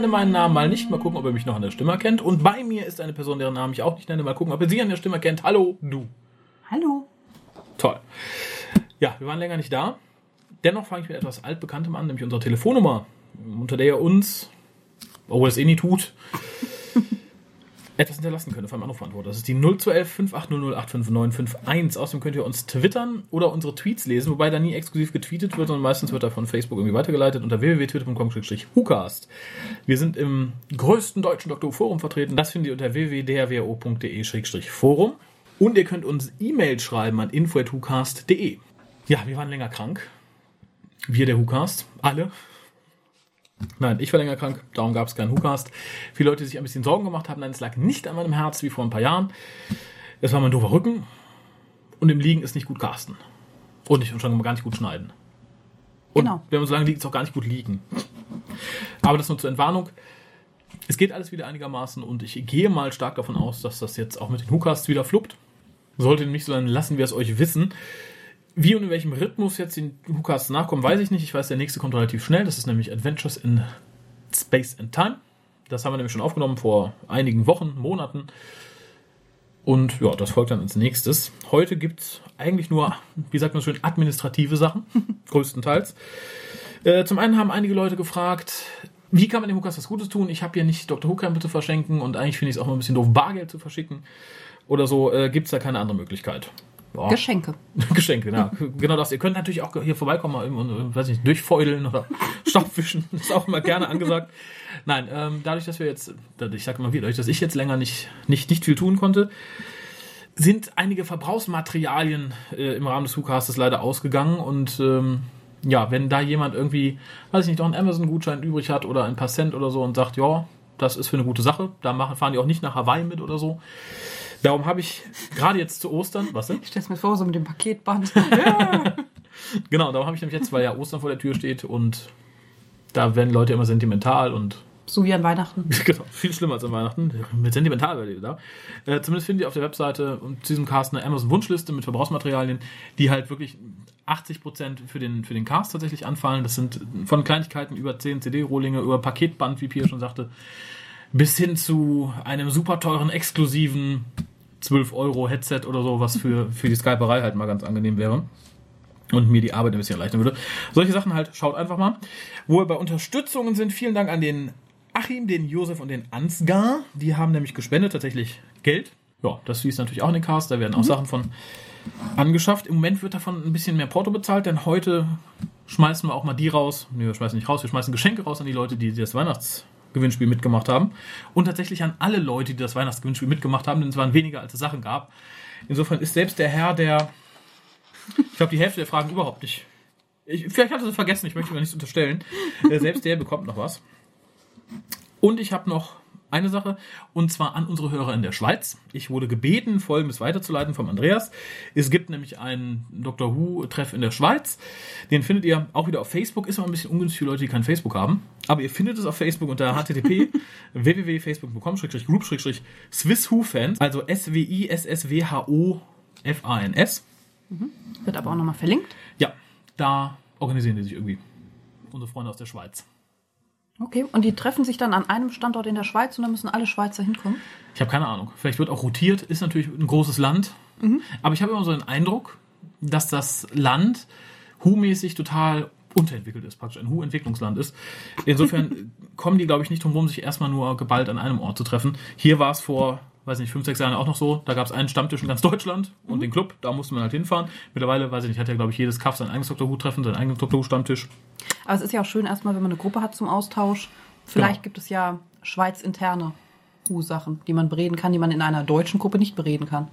nenne meinen Namen mal nicht, mal gucken, ob ihr mich noch an der Stimme erkennt. Und bei mir ist eine Person, deren Namen ich auch nicht nenne, mal gucken, ob ihr sie an der Stimme erkennt. Hallo, du. Hallo. Toll. Ja, wir waren länger nicht da. Dennoch fange ich mit etwas Altbekanntem an, nämlich unserer Telefonnummer, unter der ihr uns, obwohl es eh nie tut, etwas hinterlassen könnt, auf einem Anrufbeantworter. Das ist die 0211 5800 Außerdem könnt ihr uns twittern oder unsere Tweets lesen, wobei da nie exklusiv getweetet wird, sondern meistens wird da von Facebook irgendwie weitergeleitet unter www.twitter.com-hucast. Wir sind im größten deutschen Doktor Forum vertreten. Das findet ihr unter www.drwo.de-forum. Und ihr könnt uns E-Mail schreiben an info.hucast.de. Ja, wir waren länger krank. Wir, der Hucast. Alle. Nein, ich war länger krank, darum gab es keinen WhoCast. Viele Leute, die sich ein bisschen Sorgen gemacht haben, nein, es lag nicht an meinem Herz wie vor ein paar Jahren. Es war mein doofer Rücken und im Liegen ist nicht gut casten. Und ich und schon gar nicht gut schneiden. Und Genau. wenn man so lange liegt, ist auch gar nicht gut liegen. Aber das nur zur Entwarnung. Es geht alles wieder einigermaßen und ich gehe mal stark davon aus, dass das jetzt auch mit den WhoCasts wieder fluppt. Sollte nicht so sein, lassen wir es euch wissen. Wie und in welchem Rhythmus jetzt die WhoCasts nachkommen, weiß ich nicht. Ich weiß, der nächste kommt relativ schnell. Das ist nämlich Adventures in Space and Time. Das haben wir nämlich schon aufgenommen vor einigen Wochen, Monaten. Und ja, das folgt dann als nächstes. Heute gibt's eigentlich nur, wie sagt man schön, administrative Sachen, größtenteils. Äh, zum einen haben einige Leute gefragt, wie kann man dem Hukas was Gutes tun? Ich habe hier nicht Dr. Who-Krempel zu verschenken und eigentlich finde ich es auch mal ein bisschen doof, Bargeld zu verschicken oder so. Äh, gibt's da keine andere Möglichkeit? Ja. Geschenke. Geschenke, ja. genau das. Ihr könnt natürlich auch hier vorbeikommen und, weiß nicht, durchfeudeln oder Staubwischen. Das ist auch immer gerne angesagt. Nein, ähm, dadurch, dass wir jetzt, ich sage mal wieder, dadurch, dass ich jetzt länger nicht, nicht, nicht viel tun konnte, sind einige Verbrauchsmaterialien äh, im Rahmen des WhoCastes leider ausgegangen und ähm, ja, wenn da jemand irgendwie, weiß ich nicht, noch einen Amazon-Gutschein übrig hat oder ein paar Cent oder so und sagt, ja, das ist für eine gute Sache, da machen, fahren die auch nicht nach Hawaii mit oder so. Darum habe ich gerade jetzt zu Ostern, was denn? Ich stell's mir vor, so mit dem Paketband. Genau, darum habe ich nämlich jetzt, weil ja Ostern vor der Tür steht und da werden Leute immer sentimental und so wie an Weihnachten. genau, viel schlimmer als an Weihnachten. Mit sentimental werdet ihr da. Äh, zumindest findet ihr auf der Webseite zu diesem Cast eine Amazon-Wunschliste mit Verbrauchsmaterialien, die halt wirklich 80% für den, für den Cast tatsächlich anfallen. Das sind von Kleinigkeiten über 10 CD-Rohlinge, über Paketband, wie Pia schon sagte, bis hin zu einem super teuren, exklusiven 12 Euro Headset oder so, was für, für die Skyperei halt mal ganz angenehm wäre und mir die Arbeit ein bisschen erleichtern würde. Solche Sachen halt, schaut einfach mal. Wo wir bei Unterstützungen sind, vielen Dank an den Achim, den Josef und den Ansgar. Die haben nämlich gespendet, tatsächlich Geld. Ja, das fließt natürlich auch in den Cast, da werden auch Sachen von angeschafft. Im Moment wird davon ein bisschen mehr Porto bezahlt, denn heute schmeißen wir auch mal die raus. Nee, wir schmeißen nicht raus, wir schmeißen Geschenke raus an die Leute, die das Weihnachtsgewinnspiel mitgemacht haben. Und tatsächlich an alle Leute, die das Weihnachtsgewinnspiel mitgemacht haben, denn es waren weniger, als es Sachen gab. Insofern ist selbst der Herr, der ich glaube, die Hälfte der Fragen überhaupt nicht. Ich, vielleicht hat er sie vergessen, ich möchte mir nichts unterstellen. Äh, selbst der bekommt noch was. Und ich habe noch eine Sache, und zwar an unsere Hörer in der Schweiz. Ich wurde gebeten, Folgendes weiterzuleiten vom Andreas. Es gibt nämlich einen Dr. Who-Treff in der Schweiz. Den findet ihr auch wieder auf Facebook. Ist immer ein bisschen ungünstig für Leute, die kein Facebook haben. Aber ihr findet es auf Facebook unter http www.facebook.com-swiss-who-fans, also S-W-I-S-S-W-H-O-F-A-N-S. Wird aber auch nochmal verlinkt. Ja, da organisieren die sich irgendwie. Unsere Freunde aus der Schweiz. Okay, und die treffen sich dann an einem Standort in der Schweiz und dann müssen alle Schweizer hinkommen. Ich habe keine Ahnung. Vielleicht wird auch rotiert. Ist natürlich ein großes Land. Aber ich habe immer so den Eindruck, dass das Land Hu-mäßig total unterentwickelt ist, praktisch ein Hu-Entwicklungsland ist. Insofern kommen die, glaube ich, nicht drum rum, sich erstmal nur geballt an einem Ort zu treffen. Hier war es vor, weiß nicht, fünf, sechs Jahren auch noch so. Da gab es einen Stammtisch in ganz Deutschland und den Club. Da musste man halt hinfahren. Mittlerweile, weiß ich nicht, hat ja, glaube ich, jedes Kaff sein eigenes Dr. Who-Treffen, seinen eigenen Dr. Who-Stammtisch. Aber es ist ja auch schön erstmal, wenn man eine Gruppe hat zum Austausch. Vielleicht Genau. gibt es ja Schweiz-interne Hu-Sachen, die man bereden kann, die man in einer deutschen Gruppe nicht bereden kann.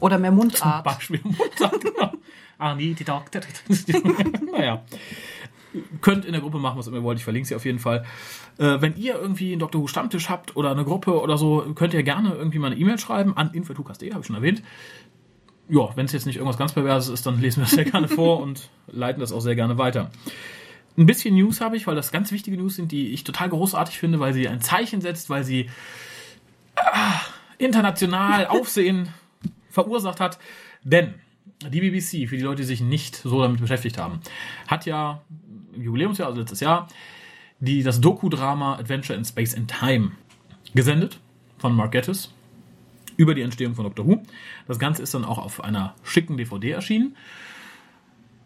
Oder mehr Mundart. Beispiel Mutter, genau. Ah, nee, die Doktor. naja. Könnt in der Gruppe machen, was immer ihr wollt. Ich verlinke sie auf jeden Fall. Äh, wenn ihr irgendwie einen Dr. Who Stammtisch habt oder eine Gruppe oder so, könnt ihr gerne irgendwie mal eine E-Mail schreiben an info.tukas.de, habe ich schon erwähnt. Ja, wenn es jetzt nicht irgendwas ganz Perverses ist, dann lesen wir das sehr gerne vor und leiten das auch sehr gerne weiter. Ein bisschen News habe ich, weil das ganz wichtige News sind, die ich total großartig finde, weil sie ein Zeichen setzt, weil sie ah, international Aufsehen verursacht hat. Denn die BBC, für die Leute, die sich nicht so damit beschäftigt haben, hat ja im Jubiläumsjahr, also letztes Jahr, die das Doku-Drama Adventure in Space and Time gesendet von Mark Gettis über die Entstehung von Doctor Who. Das Ganze ist dann auch auf einer schicken DVD erschienen.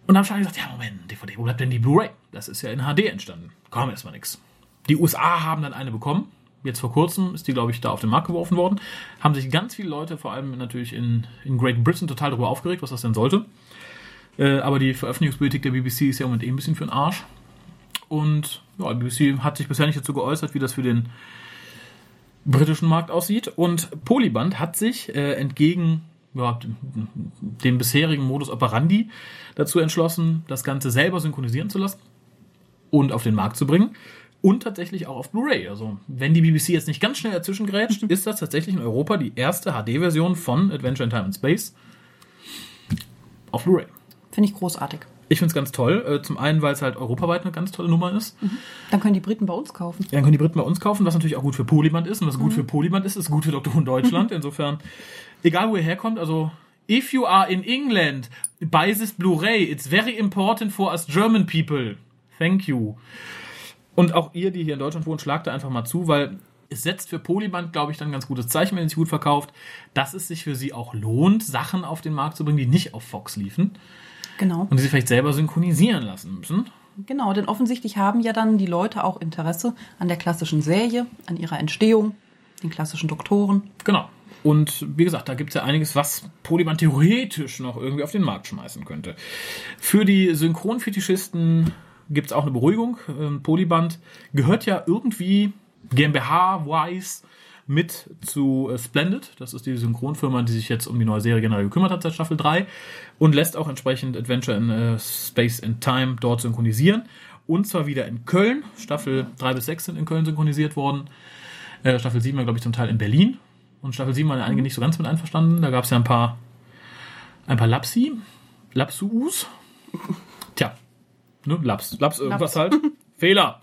Und dann habe ich gesagt, ja, Moment, DVD, wo bleibt denn die Blu-ray? Das ist ja in HD entstanden. Komm, erstmal nix. Die USA haben dann eine bekommen. Jetzt vor kurzem ist die, glaube ich, da auf den Markt geworfen worden. Haben sich ganz viele Leute, vor allem natürlich in, in Great Britain, total darüber aufgeregt, was das denn sollte. Äh, aber die Veröffentlichungspolitik der BBC ist ja im Moment eh ein bisschen für den Arsch. Und ja, die BBC hat sich bisher nicht dazu geäußert, wie das für den britischen Markt aussieht. Und Polyband hat sich äh, entgegen ja, dem bisherigen Modus operandi dazu entschlossen, das Ganze selber synchronisieren zu lassen und auf den Markt zu bringen. Und tatsächlich auch auf Blu-ray. Also, wenn die BBC jetzt nicht ganz schnell dazwischen grätscht, ist das tatsächlich in Europa die erste HD-Version von Adventure in Time and Space auf Blu-ray. Finde ich großartig. Ich finde es ganz toll. Äh, Zum einen, weil es halt europaweit eine ganz tolle Nummer ist. Dann können die Briten bei uns kaufen. Dann können die Briten bei uns kaufen, was natürlich auch gut für Polyband ist. Und was gut für Polyband ist, ist gut für. Who in Deutschland. Insofern, egal wo ihr herkommt, also if you are in England, buy this Blu-ray. It's very important for us German people. Thank you. Und auch ihr, die hier in Deutschland wohnt, schlagt da einfach mal zu, weil es setzt für Polyband, glaube ich, dann ein ganz gutes Zeichen, wenn es sich gut verkauft, dass es sich für sie auch lohnt, Sachen auf den Markt zu bringen, die nicht auf Fox liefen Genau. und die sie vielleicht selber synchronisieren lassen müssen. Genau, denn offensichtlich haben ja dann die Leute auch Interesse an der klassischen Serie, an ihrer Entstehung, den klassischen Doktoren. Genau. Und wie gesagt, da gibt es ja einiges, was Polyband theoretisch noch irgendwie auf den Markt schmeißen könnte. Für die Synchronfetischisten gibt es auch eine Beruhigung. Ähm, Polyband gehört ja irgendwie GmbH-wise mit zu äh, Splendid. Das ist die Synchronfirma, die sich jetzt um die neue Serie generell gekümmert hat seit Staffel 3 und lässt auch entsprechend Adventure in äh, Space and Time dort synchronisieren. Und zwar wieder in Köln. Staffel 3 bis 6 sind in Köln synchronisiert worden. Äh, Staffel 7 war, glaube ich, zum Teil in Berlin. Und Staffel 7 waren einige nicht so ganz mit einverstanden. Da gab es ja ein paar, ein paar Lapsi, Lapsus. Ne, Laps, Laps irgendwas halt. Fehler.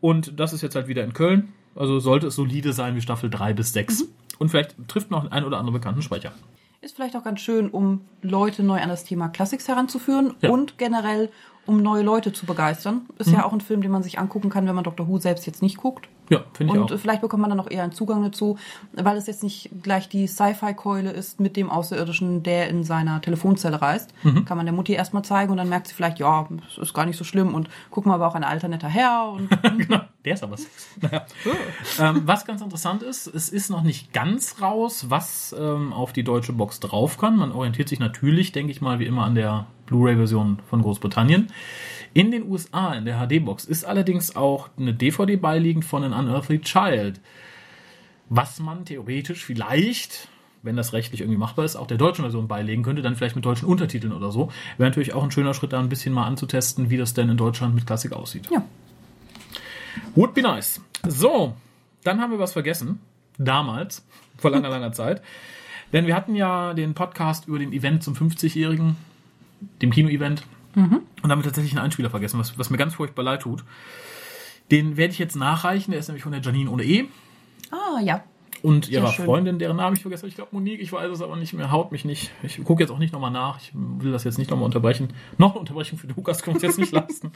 Und das ist jetzt halt wieder in Köln. Also sollte es solide sein wie Staffel 3 bis 6. Und vielleicht trifft noch ein oder andere bekannten Sprecher. Ist vielleicht auch ganz schön, um Leute neu an das Thema Classics heranzuführen Ja. und generell, um neue Leute zu begeistern. Ist ja auch ein Film, den man sich angucken kann, wenn man Dr. Who selbst jetzt nicht guckt. Ja, finde ich Und auch. äh, vielleicht bekommt man dann auch eher einen Zugang dazu, weil es jetzt nicht gleich die Sci-Fi-Keule ist mit dem Außerirdischen, der in seiner Telefonzelle reist. Mhm. Kann man der Mutti erstmal zeigen und dann merkt sie vielleicht, ja, es ist gar nicht so schlimm und guck mal, aber auch ein alter netter Herr und genau, der ist aber sex. Naja. ähm, was ganz interessant ist, es ist noch nicht ganz raus, was ähm, auf die deutsche Box drauf kann. Man orientiert sich natürlich, denke ich mal, wie immer an der Blu-ray-Version von Großbritannien. In den USA, in der HD-Box, ist allerdings auch eine DVD beiliegend von An Unearthly Child. Was man theoretisch vielleicht, wenn das rechtlich irgendwie machbar ist, auch der deutschen Version beilegen könnte, dann vielleicht mit deutschen Untertiteln oder so. Wäre natürlich auch ein schöner Schritt, da ein bisschen mal anzutesten, wie das denn in Deutschland mit Klassik aussieht. ja. Would be nice. So, dann haben wir was vergessen. Damals, vor langer, langer Zeit. Denn wir hatten ja den Podcast über den Event zum 50-Jährigen, dem Kino-Event. Und haben wir tatsächlich einen Einspieler vergessen, was, was mir ganz furchtbar leid tut. Den werde ich jetzt nachreichen. Der ist nämlich von der Janine ohne E Ah, ja. und ihrer. Freundin, deren Namen ich vergesse. Ich glaube Monique, ich weiß es aber nicht mehr. Haut mich nicht. Ich gucke jetzt auch nicht nochmal nach. Ich will das jetzt nicht nochmal unterbrechen. Noch eine Unterbrechung für Lukas können wir uns jetzt nicht leisten.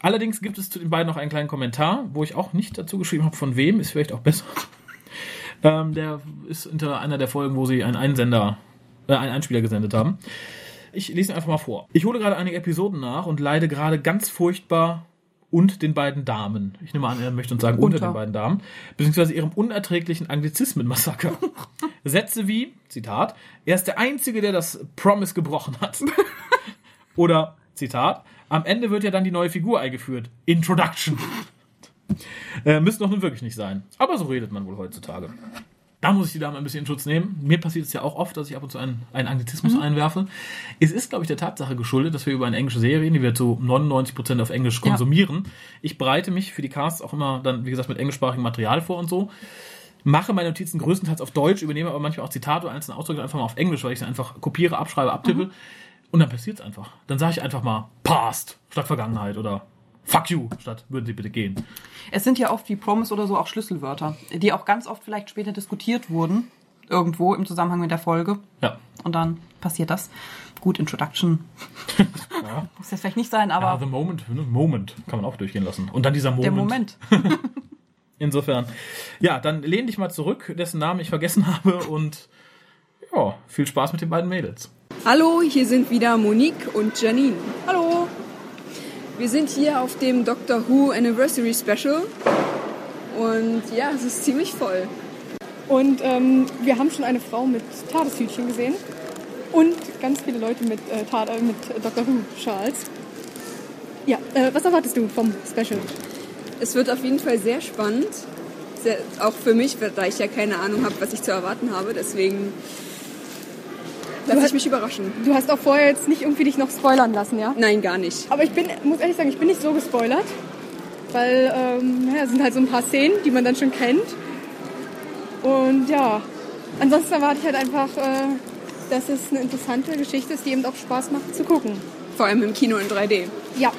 Allerdings gibt es zu den beiden noch einen kleinen Kommentar, wo ich auch nicht dazu geschrieben habe, von wem, ist vielleicht auch besser. Ähm, der ist unter einer der Folgen, wo sie einen Einsender, äh, einen Einspieler gesendet haben. Ich lese ihn einfach mal vor. Ich hole gerade einige Episoden nach und leide gerade ganz furchtbar und den beiden Damen. Ich nehme an, er möchte uns sagen unter, Unter. den beiden Damen, beziehungsweise ihrem unerträglichen Anglizismen-Massaker. Sätze wie, Zitat, er ist der Einzige, der das Promise gebrochen hat. Oder, Zitat, am Ende wird ja dann die neue Figur eingeführt. Introduction. Äh, müsste doch nun wirklich nicht sein. Aber so redet man wohl heutzutage. Da muss ich die Dame ein bisschen in Schutz nehmen. Mir passiert es ja auch oft, dass ich ab und zu einen, einen Anglizismus einwerfe. Es ist, glaube ich, der Tatsache geschuldet, dass wir über eine englische Serie reden, die wir zu 99% auf Englisch Ja. konsumieren. Ich bereite mich für die Casts auch immer dann, wie gesagt, mit englischsprachigem Material vor und so. Mache meine Notizen größtenteils auf Deutsch, übernehme aber manchmal auch Zitate oder einzelne Ausdrücke einfach mal auf Englisch, weil ich sie einfach kopiere, abschreibe, abtippe. Und dann passiert es einfach. Dann sage ich einfach mal past statt Vergangenheit oder fuck you statt würden Sie bitte gehen. Es sind ja oft wie Promise oder so auch Schlüsselwörter, die auch ganz oft vielleicht später diskutiert wurden irgendwo im Zusammenhang mit der Folge. Ja. Und dann passiert das. Gut, Introduction. Muss jetzt vielleicht nicht sein, aber Ah, the moment, ne? Moment kann man auch durchgehen lassen. Und dann dieser Moment. der Moment. Insofern. Ja, dann lehn dich mal zurück, dessen Namen ich vergessen habe und ja, viel Spaß mit den beiden Mädels. Hallo, hier sind wieder Monique und Janine. Hallo. Wir sind hier auf dem Doctor Who Anniversary Special und ja, es ist ziemlich voll. Und ähm, wir haben schon eine Frau mit Tadeshütchen gesehen und ganz viele Leute mit, äh, Tat, äh, mit Dr. Who-Schals. Ja, äh, was erwartest du vom Special? Es wird auf jeden Fall sehr spannend, sehr, auch für mich, da ich ja keine Ahnung habe, was ich zu erwarten habe. Deswegen lasse ich mich überraschen. Du hast auch vorher jetzt nicht irgendwie dich noch spoilern lassen, ja? Nein, gar nicht. Aber ich bin, muss ehrlich sagen, ich bin nicht so gespoilert, weil ähm, ja, es sind halt so ein paar Szenen, die man dann schon kennt. Und ja, ansonsten erwarte ich halt einfach, äh, dass es eine interessante Geschichte ist, die eben auch Spaß macht zu gucken. Vor allem im Kino in 3D. Ja.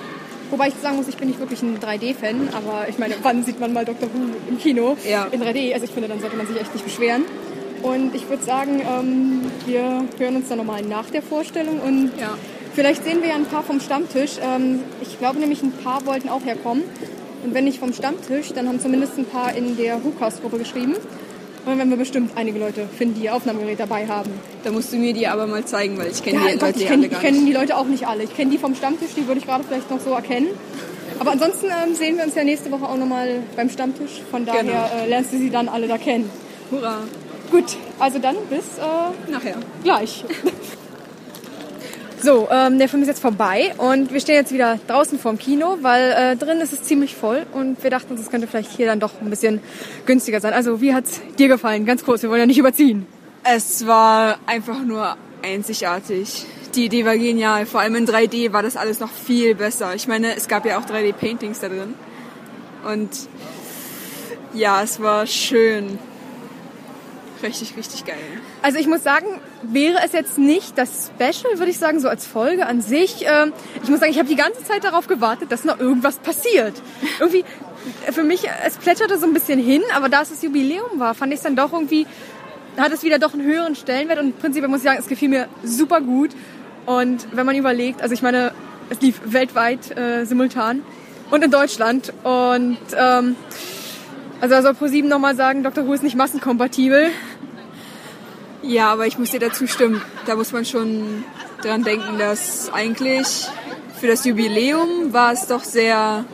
Wobei ich sagen muss, ich bin nicht wirklich ein 3D-Fan, aber ich meine, wann sieht man mal Dr. Who im Kino Ja. in 3D? Also ich finde, dann sollte man sich echt nicht beschweren. Und ich würde sagen, ähm, wir hören uns dann nochmal nach der Vorstellung und Ja. vielleicht sehen wir ja ein paar vom Stammtisch. Ähm, ich glaube nämlich, ein paar wollten auch herkommen. Und wenn nicht vom Stammtisch, dann haben zumindest ein paar in der WhoCast-Gruppe geschrieben. Und dann werden wir bestimmt einige Leute finden, die ihr Aufnahmegerät dabei haben. Da musst du mir die aber mal zeigen, weil ich kenne Ja, die Gott, Leute ich ja kenne alle gar kenn nicht. die Leute auch nicht alle. Ich kenne die vom Stammtisch, die würde ich gerade vielleicht noch so erkennen. Aber ansonsten ähm, sehen wir uns ja nächste Woche auch nochmal beim Stammtisch. Von daher Genau. äh, lernst du sie dann alle da kennen. Hurra. Gut, also dann bis äh, Nachher. gleich. So, ähm, der Film ist jetzt vorbei und wir stehen jetzt wieder draußen vorm Kino, weil äh, drin ist es ziemlich voll und wir dachten uns, es könnte vielleicht hier dann doch ein bisschen günstiger sein. Also, wie hat's dir gefallen? Ganz kurz, wir wollen ja nicht überziehen. Es war einfach nur einzigartig. Die Idee war genial. Vor allem in 3D war das alles noch viel besser. Ich meine, es gab ja auch 3D-Paintings da drin. Und ja, es war schön. Richtig, richtig geil. Also ich muss sagen, wäre es jetzt nicht das Special, würde ich sagen, so als Folge an sich. ähm, ich muss sagen, ich habe die ganze Zeit darauf gewartet, dass noch irgendwas passiert. Irgendwie, äh, für mich, es plätscherte so ein bisschen hin, aber da es das Jubiläum war, fand ich es dann doch irgendwie, hat es wieder doch einen höheren Stellenwert und prinzipiell muss ich sagen, es gefiel mir super gut. Und wenn man überlegt, also ich meine, es lief weltweit äh, simultan und in Deutschland und ähm, also da soll ProSieben nochmal sagen, Dr. Who ist nicht massenkompatibel. Ja, aber ich muss dir dazu stimmen. Da muss man schon dran denken, dass eigentlich für das Jubiläum war es doch sehr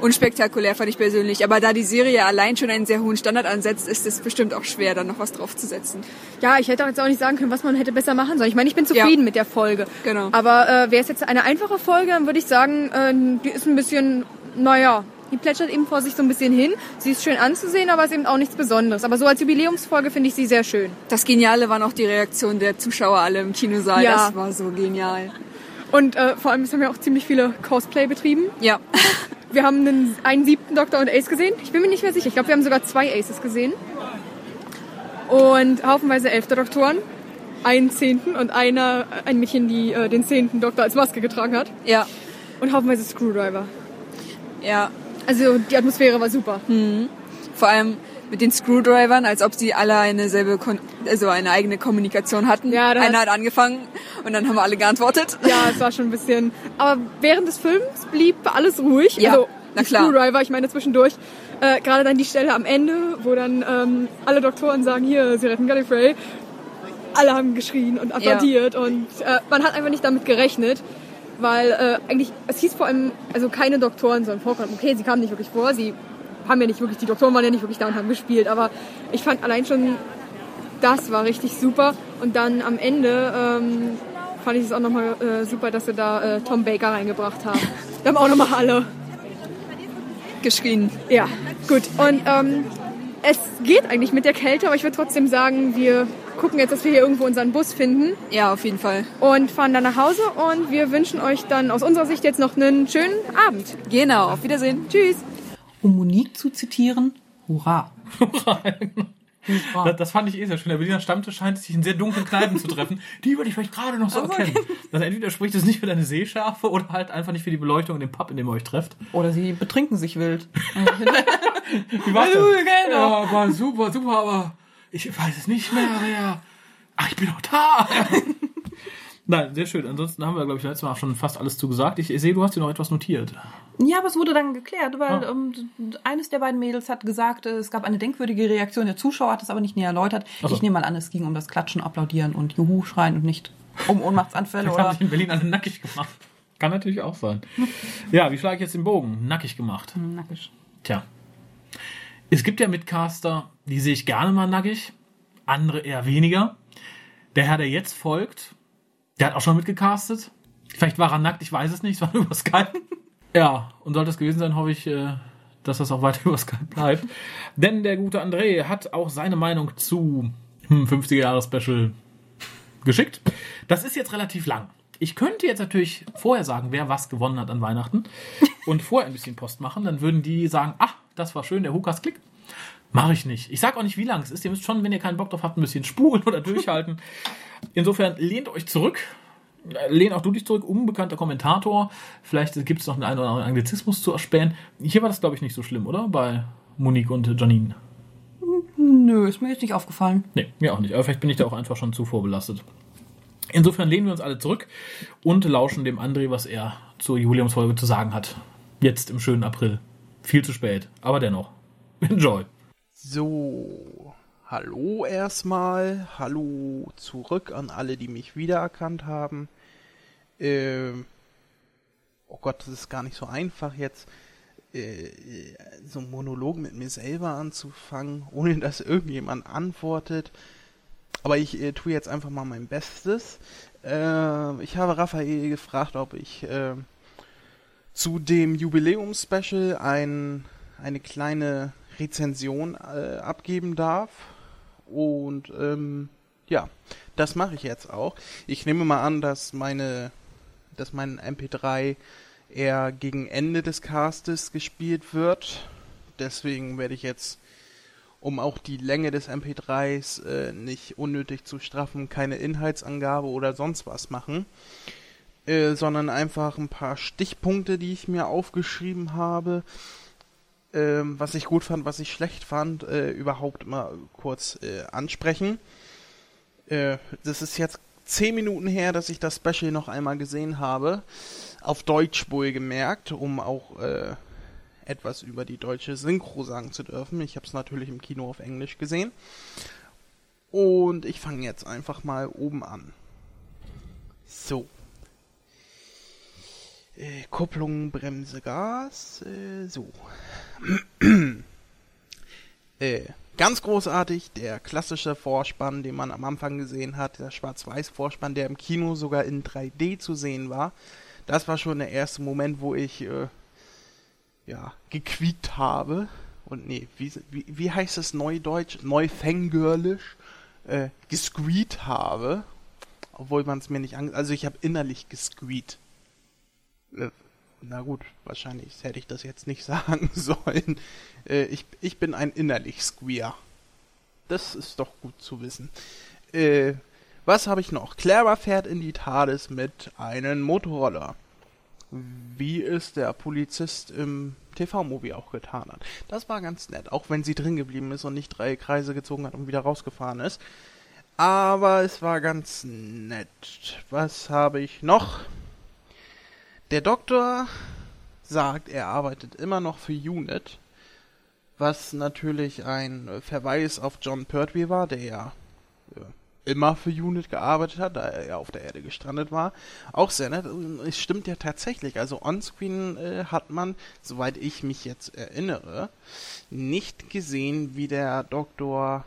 unspektakulär, fand ich persönlich. Aber da die Serie allein schon einen sehr hohen Standard ansetzt, ist es bestimmt auch schwer, da noch was draufzusetzen. Ja, ich hätte auch jetzt auch nicht sagen können, was man hätte besser machen sollen. Ich meine, ich bin zufrieden Ja. mit der Folge. Genau. Aber äh, wäre es jetzt eine einfache Folge, dann würde ich sagen, äh, die ist ein bisschen, naja, die plätschert eben vor sich so ein bisschen hin. Sie ist schön anzusehen, aber ist eben auch nichts Besonderes. Aber so als Jubiläumsfolge finde ich sie sehr schön. Das Geniale war noch die Reaktion der Zuschauer alle im Kinosaal. Ja. Das war so genial. Und äh, vor allem, es haben ja auch ziemlich viele Cosplay betrieben. Ja. Wir haben einen, einen siebten Doktor und Ace gesehen. Ich bin mir nicht mehr sicher. Ich glaube, wir haben sogar zwei Aces gesehen. Und haufenweise elfte Doktoren. Einen zehnten und einer, ein Mädchen, die äh, den zehnten Doktor als Maske getragen hat. Ja. Und haufenweise Screwdriver. Ja. Also die Atmosphäre war super. Vor allem mit den Screwdrivern, als ob sie alle eine selbe, Kon also eine eigene Kommunikation hatten. Ja, Einer hat- angefangen und dann haben wir alle geantwortet. Ja, es war schon ein bisschen. Aber während des Films blieb alles ruhig. Ja, also, na klar. Screwdriver, ich meine zwischendurch. Äh, Gerade dann die Stelle am Ende, wo dann ähm, alle Doktoren sagen, hier, sie retten Gallifrey. Alle haben geschrien und applaudiert und äh, man hat einfach nicht damit gerechnet, weil äh, eigentlich, es hieß vor allem, also keine Doktoren sollen vorkommen. Okay, sie kamen nicht wirklich vor, sie haben ja nicht wirklich, die Doktoren waren ja nicht wirklich da und haben gespielt, aber ich fand allein schon, das war richtig super und dann am Ende ähm, fand ich es auch nochmal äh, super, dass sie da äh, Tom Baker reingebracht haben. Wir haben auch nochmal alle. Geschrien. Ja, gut. Und ähm, es geht eigentlich mit der Kälte, aber ich würde trotzdem sagen, wir gucken jetzt, dass wir hier irgendwo unseren Bus finden Ja, auf jeden Fall. und fahren dann nach Hause und wir wünschen euch dann aus unserer Sicht jetzt noch einen schönen Abend. Genau. Auf Wiedersehen. Tschüss. Um Monique zu zitieren, hurra. Das, das fand ich eh sehr schön. Der Berliner Stammtisch scheint sich in sehr dunklen Kneipen zu treffen. Die würde ich vielleicht gerade noch so erkennen. Also entweder spricht es nicht für deine Sehschärfe oder halt einfach nicht für die Beleuchtung in dem Pub, in dem ihr euch trefft. Oder sie betrinken sich wild. Wie war's denn? Ja, war super, super, aber Ich weiß es nicht mehr, wer. Ach, ich bin noch da. Nein, sehr schön. Ansonsten haben wir, glaube ich, letztes Mal auch schon fast alles zugesagt. Ich, ich sehe, du hast dir noch etwas notiert. Ja, aber es wurde dann geklärt, weil Ah. ähm, eines der beiden Mädels hat gesagt, es gab eine denkwürdige Reaktion der Zuschauer, hat es aber nicht näher erläutert. So. Ich nehme mal an, es ging um das Klatschen, Applaudieren und Juhu schreien und nicht um Ohnmachtsanfälle Vielleicht haben oder sich in Berlin alle nackig gemacht. Kann natürlich auch sein. Ja, wie schlage ich jetzt den Bogen? Nackig gemacht. nackig. Tja. Es gibt ja Mitcaster, die sehe ich gerne mal nackig, andere eher weniger. Der Herr, der jetzt folgt, der hat auch schon mitgecastet. Vielleicht war er nackt, ich weiß es nicht, es war über Skype. Ja, und sollte es gewesen sein, hoffe ich, äh, dass das auch weiter über Skype bleibt. Denn der gute André hat auch seine Meinung zu hm, 50er-Jahre-Special geschickt. Das ist jetzt relativ lang. Ich könnte jetzt natürlich vorher sagen, wer was gewonnen hat an Weihnachten und vorher ein bisschen Post machen. Dann würden die sagen, ach, das war schön, der Hukas Klick. Mache ich nicht. Ich sag auch nicht, wie lang es ist. Ihr müsst schon, wenn ihr keinen Bock drauf habt, ein bisschen spulen oder durchhalten. Insofern lehnt euch zurück. Lehn auch du dich zurück, unbekannter Kommentator. Vielleicht gibt es noch einen einen oder anderen Anglizismus zu erspähen. Hier war das, glaube ich, nicht so schlimm, oder? Bei Monique und Janine. Nö, ist mir jetzt nicht aufgefallen. Nee, mir auch nicht. Aber vielleicht bin ich da auch einfach schon zu vorbelastet. Insofern lehnen wir uns alle zurück und lauschen dem André, was er zur Jubiläumsfolge zu sagen hat. Jetzt im schönen April. Viel zu spät, aber dennoch. Enjoy. So, hallo erstmal, hallo zurück an alle, die mich wiedererkannt haben. Ähm, oh Gott, das ist gar nicht so einfach jetzt, äh, so einen Monolog mit mir selber anzufangen, ohne dass irgendjemand antwortet. Aber ich äh, tue jetzt einfach mal mein Bestes. Äh, ich habe Raphael gefragt, ob ich äh, zu dem Jubiläumspecial ein, eine kleine Rezension äh, abgeben darf. Und ähm, ja, das mache ich jetzt auch. Ich nehme mal an, dass meine, dass mein MP3 eher gegen Ende des Castes gespielt wird. Deswegen werde ich jetzt, um auch die Länge des MP3s äh, nicht unnötig zu straffen, keine Inhaltsangabe oder sonst was machen. Äh, sondern einfach ein paar Stichpunkte, die ich mir aufgeschrieben habe, ähm, was ich gut fand, was ich schlecht fand, äh, überhaupt mal kurz äh, ansprechen. Äh, das ist jetzt zehn Minuten her, dass ich das Special noch einmal gesehen habe. Auf Deutsch wohl gemerkt, um auch äh, etwas über die deutsche Synchro sagen zu dürfen. Ich habe es natürlich im Kino auf Englisch gesehen. Und ich fange jetzt einfach mal oben an. So. Äh, Kupplung, Bremse, Gas. Äh, so. äh, ganz großartig, der klassische Vorspann, den man am Anfang gesehen hat, der Schwarz-Weiß-Vorspann, der im Kino sogar in 3D zu sehen war. Das war schon der erste Moment, wo ich äh, ja, gequiekt habe. Und nee, wie, wie, wie heißt es neudeutsch? Neufangirlisch? Äh, gesqueet habe. Obwohl man es mir nicht an... Also ich habe innerlich gesqueet. Äh, na gut, wahrscheinlich hätte ich das jetzt nicht sagen sollen. Äh, ich, ich bin ein innerlich Squeer. Das ist doch gut zu wissen. Äh, was habe ich noch? Clara fährt in die TARDIS mit einem Motorroller. Wie es der Polizist im TV-Movie auch getan hat. Das war ganz nett, auch wenn sie drin geblieben ist und nicht drei Kreise gezogen hat und wieder rausgefahren ist. Aber es war ganz nett. Was habe ich noch? Der Doktor sagt, er arbeitet immer noch für UNIT, was natürlich ein Verweis auf John Pertwee war, der ja immer für UNIT gearbeitet hat, da er ja auf der Erde gestrandet war. Auch sehr nett. Es stimmt ja tatsächlich. Also onscreen äh, hat man, soweit ich mich jetzt erinnere, nicht gesehen, wie der Doktor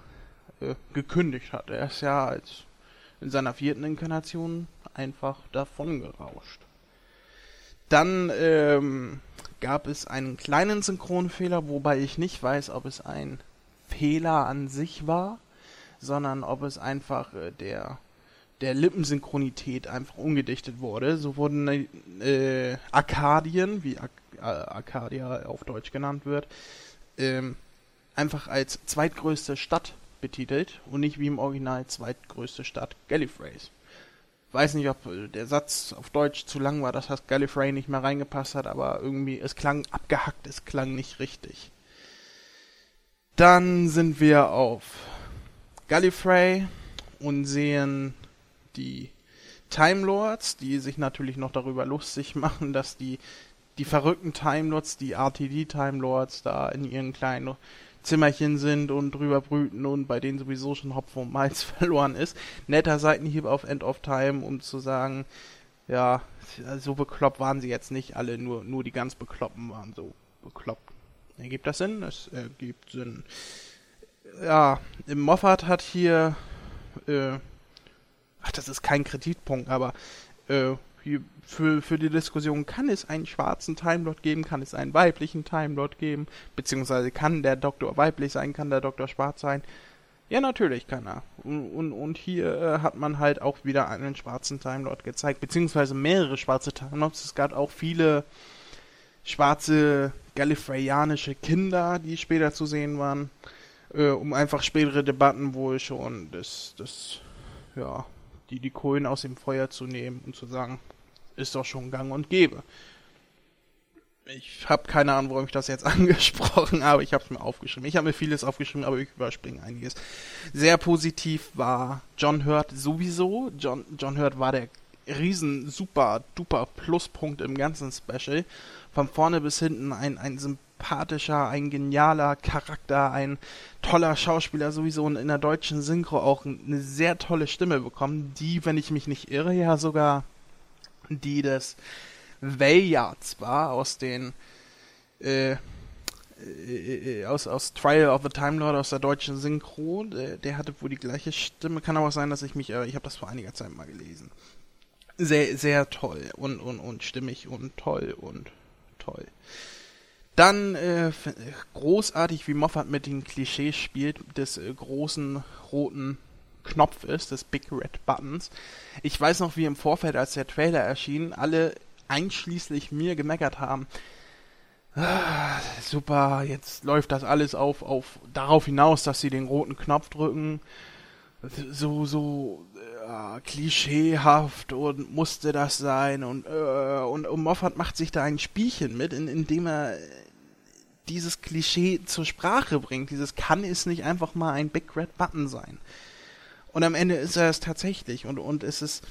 äh, gekündigt hat. Er ist ja als in seiner vierten Inkarnation einfach davon gerauscht. Dann ähm, gab es einen kleinen Synchronfehler, wobei ich nicht weiß, ob es ein Fehler an sich war, sondern ob es einfach äh, der der Lippensynchronität einfach umgedichtet wurde. So wurden äh, Arkadien, wie Ak äh, Arcadia auf Deutsch genannt wird, ähm, einfach als zweitgrößte Stadt betitelt und nicht wie im Original zweitgrößte Stadt Gallifreys. Weiß nicht, ob äh, der Satz auf Deutsch zu lang war, dass das Gallifrey nicht mehr reingepasst hat, aber irgendwie, es klang abgehackt, es klang nicht richtig. Dann sind wir auf Gallifrey und sehen die Time Lords, die sich natürlich noch darüber lustig machen, dass die die verrückten Time Lords, die RTD Time Lords da in ihren kleinen Zimmerchen sind und drüber brüten und bei denen sowieso schon Hopfen und Malz verloren ist. Netter Seitenhieb auf End of Time, um zu sagen, ja, so bekloppt waren sie jetzt nicht alle, nur, nur die ganz Bekloppen waren so bekloppt. Ergibt das Sinn? Es ergibt Sinn. Ja, Moffat hat hier, äh, ach, das ist kein Kreditpunkt, aber äh, für, für die Diskussion, kann es einen schwarzen Time Lord geben, kann es einen weiblichen Time Lord geben, beziehungsweise kann der Doktor weiblich sein, kann der Doktor schwarz sein. Ja, natürlich kann er. Und, und, und hier äh, hat man halt auch wieder einen schwarzen Time Lord gezeigt, beziehungsweise mehrere schwarze Time Lords. Es gab auch viele schwarze gallifreyanische Kinder, die später zu sehen waren, äh, um einfach spätere Debatten wohl schon das, das, ja, die, die Kohlen aus dem Feuer zu nehmen und zu sagen, ist doch schon gang und gäbe. Ich habe keine Ahnung, warum ich das jetzt angesprochen habe. Ich habe es mir aufgeschrieben. Ich habe mir vieles aufgeschrieben, aber ich überspringe einiges. Sehr positiv war John Hurt sowieso. John, John Hurt war der riesen super duper Pluspunkt im ganzen Special. Von vorne bis hinten ein, ein sympathischer, ein genialer Charakter, ein toller Schauspieler sowieso und in der deutschen Synchro auch eine sehr tolle Stimme bekommen, die, wenn ich mich nicht irre, ja sogar die des Veyards war aus den äh, äh, äh, aus, aus Trial of the Time Lord aus der deutschen Synchro. Der, der, hatte wohl die gleiche Stimme. Kann aber auch sein, dass ich mich, äh, ich habe das vor einiger Zeit mal gelesen. Sehr, sehr toll und, und, und stimmig und toll und toll. Dann äh, großartig, wie Moffat mit den Klischees spielt, des äh, großen roten Knopf ist, des Big Red Buttons. Ich weiß noch, wie im Vorfeld, als der Trailer erschien, alle einschließlich mir gemeckert haben. Ah, super, jetzt läuft das alles auf, auf darauf hinaus, dass sie den roten Knopf drücken. So, so äh, klischeehaft und musste das sein und, äh, und, und Moffat macht sich da ein Spielchen mit, in, indem er dieses Klischee zur Sprache bringt. Dieses kann es nicht einfach mal ein Big Red Button sein. Und am Ende ist er es tatsächlich. Und, und es ist,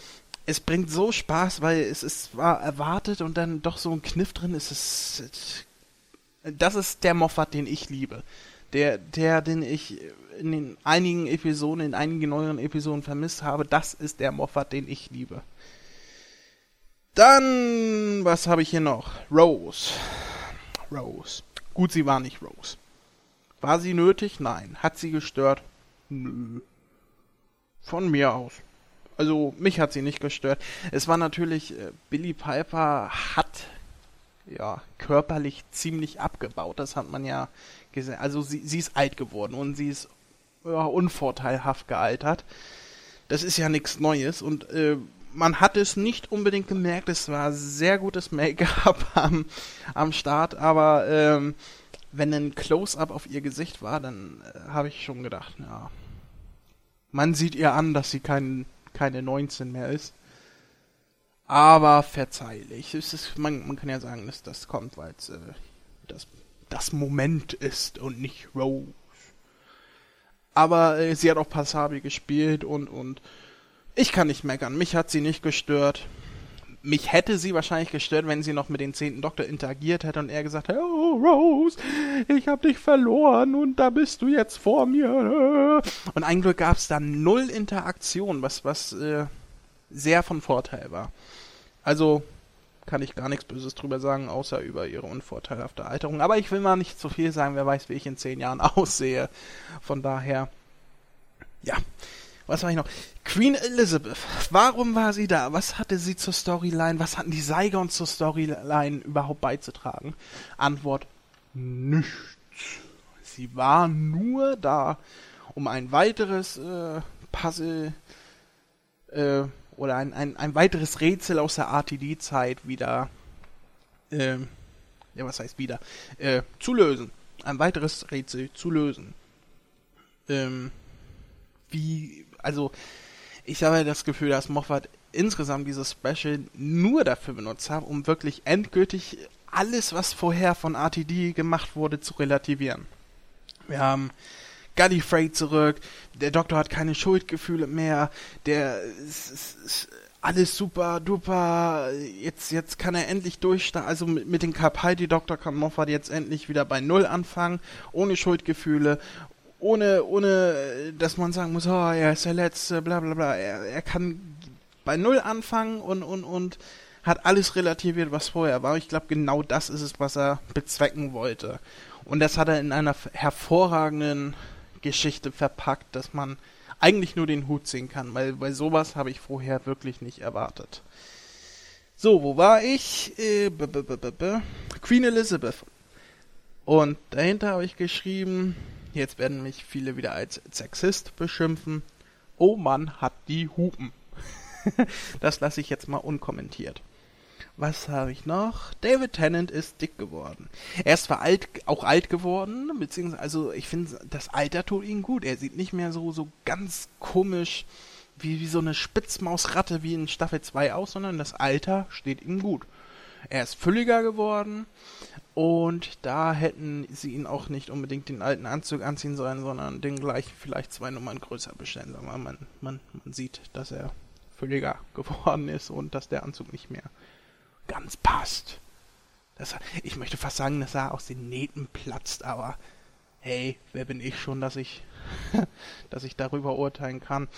es bringt so Spaß, weil es ist war erwartet und dann doch so ein Kniff drin ist. Es, das ist der Moffat, den ich liebe. Der, der, den ich in einigen Episoden, in einigen neueren Episoden vermisst habe, das ist der Moffat, den ich liebe. Dann, was habe ich hier noch? Rose. Rose. Gut, sie war nicht Rose. War sie nötig? Nein. Hat sie gestört? Nö. Von mir aus. Also mich hat sie nicht gestört. Es war natürlich, äh, Billy Piper hat ja körperlich ziemlich abgebaut. Das hat man ja gesehen. Also sie, sie ist alt geworden und sie ist ja, unvorteilhaft gealtert. Das ist ja nichts Neues und äh, man hat es nicht unbedingt gemerkt. Es war sehr gutes Make-up am, am Start, aber ähm, wenn ein Close-up auf ihr Gesicht war, dann äh, habe ich schon gedacht, ja, man sieht ihr an, dass sie kein, keine 19 mehr ist. Aber verzeihlich. Es ist, man, man kann ja sagen, dass das kommt, weil es äh, das, das Moment ist und nicht Rose. Aber äh, sie hat auch passabel gespielt und, und ich kann nicht meckern. Mich hat sie nicht gestört mich hätte sie wahrscheinlich gestört, wenn sie noch mit dem zehnten Doktor interagiert hätte und er gesagt hätte, oh Rose, ich hab dich verloren und da bist du jetzt vor mir. Und ein Glück gab es da null Interaktion, was, was äh, sehr von Vorteil war. Also kann ich gar nichts Böses drüber sagen, außer über ihre unvorteilhafte Alterung. Aber ich will mal nicht zu viel sagen, wer weiß, wie ich in zehn Jahren aussehe. Von daher, ja was war ich noch? Queen Elizabeth. Warum war sie da? Was hatte sie zur Storyline? Was hatten die Saigons zur Storyline überhaupt beizutragen? Antwort: Nichts. Sie war nur da, um ein weiteres äh, Puzzle äh, oder ein, ein, ein weiteres Rätsel aus der RTD-Zeit wieder, äh, ja, was heißt wieder, äh, zu lösen. Ein weiteres Rätsel zu lösen. Ähm, wie also ich habe das Gefühl, dass Moffat insgesamt dieses Special nur dafür benutzt hat, um wirklich endgültig alles, was vorher von RTD gemacht wurde, zu relativieren. Wir haben Gallifrey zurück, der Doktor hat keine Schuldgefühle mehr, der ist, ist, ist alles super duper, jetzt, jetzt kann er endlich durchstarten, also mit, mit den Capaldi-Doktor kann Moffat jetzt endlich wieder bei Null anfangen, ohne Schuldgefühle, ohne, ohne, dass man sagen muss, oh, er ist der Letzte, bla bla bla, er, er kann bei Null anfangen und, und, und hat alles relativiert, was vorher war. Ich glaube, genau das ist es, was er bezwecken wollte. Und das hat er in einer hervorragenden Geschichte verpackt, dass man eigentlich nur den Hut sehen kann, weil bei sowas habe ich vorher wirklich nicht erwartet. So, wo war ich? Äh, b -b -b Queen Elizabeth. Und dahinter habe ich geschrieben, jetzt werden mich viele wieder als Sexist beschimpfen. Oh Mann, hat die Hupen. das lasse ich jetzt mal unkommentiert. Was habe ich noch? David Tennant ist dick geworden. Er ist zwar alt, auch alt geworden, beziehungsweise, also ich finde, das Alter tut ihm gut. Er sieht nicht mehr so, so ganz komisch wie, wie so eine Spitzmausratte wie in Staffel 2 aus, sondern das Alter steht ihm gut. Er ist fülliger geworden und da hätten sie ihn auch nicht unbedingt den alten Anzug anziehen sollen, sondern den gleichen vielleicht zwei Nummern größer bestellen. Man, man, man sieht, dass er fülliger geworden ist und dass der Anzug nicht mehr ganz passt. Das, ich möchte fast sagen, dass er aus den Nähten platzt, aber hey, wer bin ich schon, dass ich, dass ich darüber urteilen kann.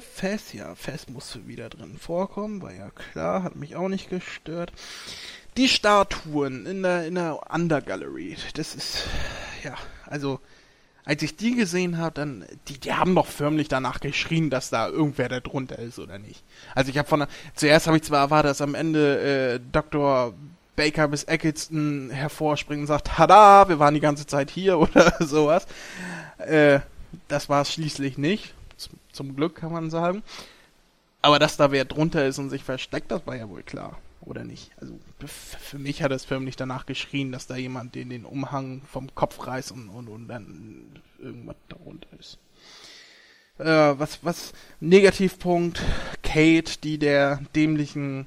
Fest, ja, Fest musste wieder drin vorkommen, war ja klar, hat mich auch nicht gestört. Die Statuen in der, in der Undergallery, das ist, ja, also, als ich die gesehen habe, dann, die, die haben doch förmlich danach geschrien, dass da irgendwer da drunter ist oder nicht. Also ich habe von, zuerst habe ich zwar erwartet, dass am Ende äh, Dr. Baker bis Eccleston hervorspringen und sagt, tada, wir waren die ganze Zeit hier oder sowas. Äh, das war es schließlich nicht. Zum Glück kann man sagen. Aber dass da wer drunter ist und sich versteckt, das war ja wohl klar oder nicht. Also für mich hat es förmlich danach geschrien, dass da jemand den, den Umhang vom Kopf reißt und, und, und dann irgendwas darunter ist. Äh, was, was, Negativpunkt, Kate, die der dämlichen,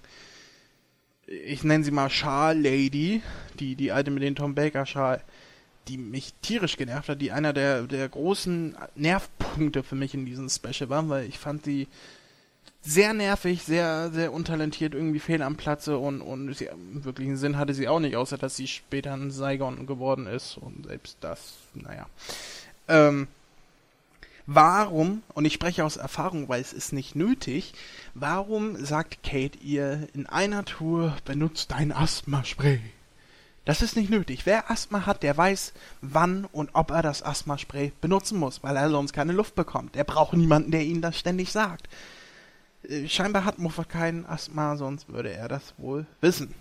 ich nenne sie mal Schal-Lady, die, die alte mit den Tom Baker-Schal, die mich tierisch genervt hat, die einer der, der großen Nervpunkte für mich in diesem Special war, weil ich fand sie sehr nervig, sehr, sehr untalentiert, irgendwie fehl am Platze und, und sie, im wirklichen Sinn hatte sie auch nicht, außer dass sie später ein Saigon geworden ist und selbst das, naja. Ähm, warum, und ich spreche aus Erfahrung, weil es ist nicht nötig, warum sagt Kate ihr in einer Tour, benutzt dein Asthma-Spray? Das ist nicht nötig. Wer Asthma hat, der weiß, wann und ob er das Asthma-Spray benutzen muss, weil er sonst keine Luft bekommt. Er braucht niemanden, der ihm das ständig sagt. Äh, scheinbar hat Moffat keinen Asthma, sonst würde er das wohl wissen.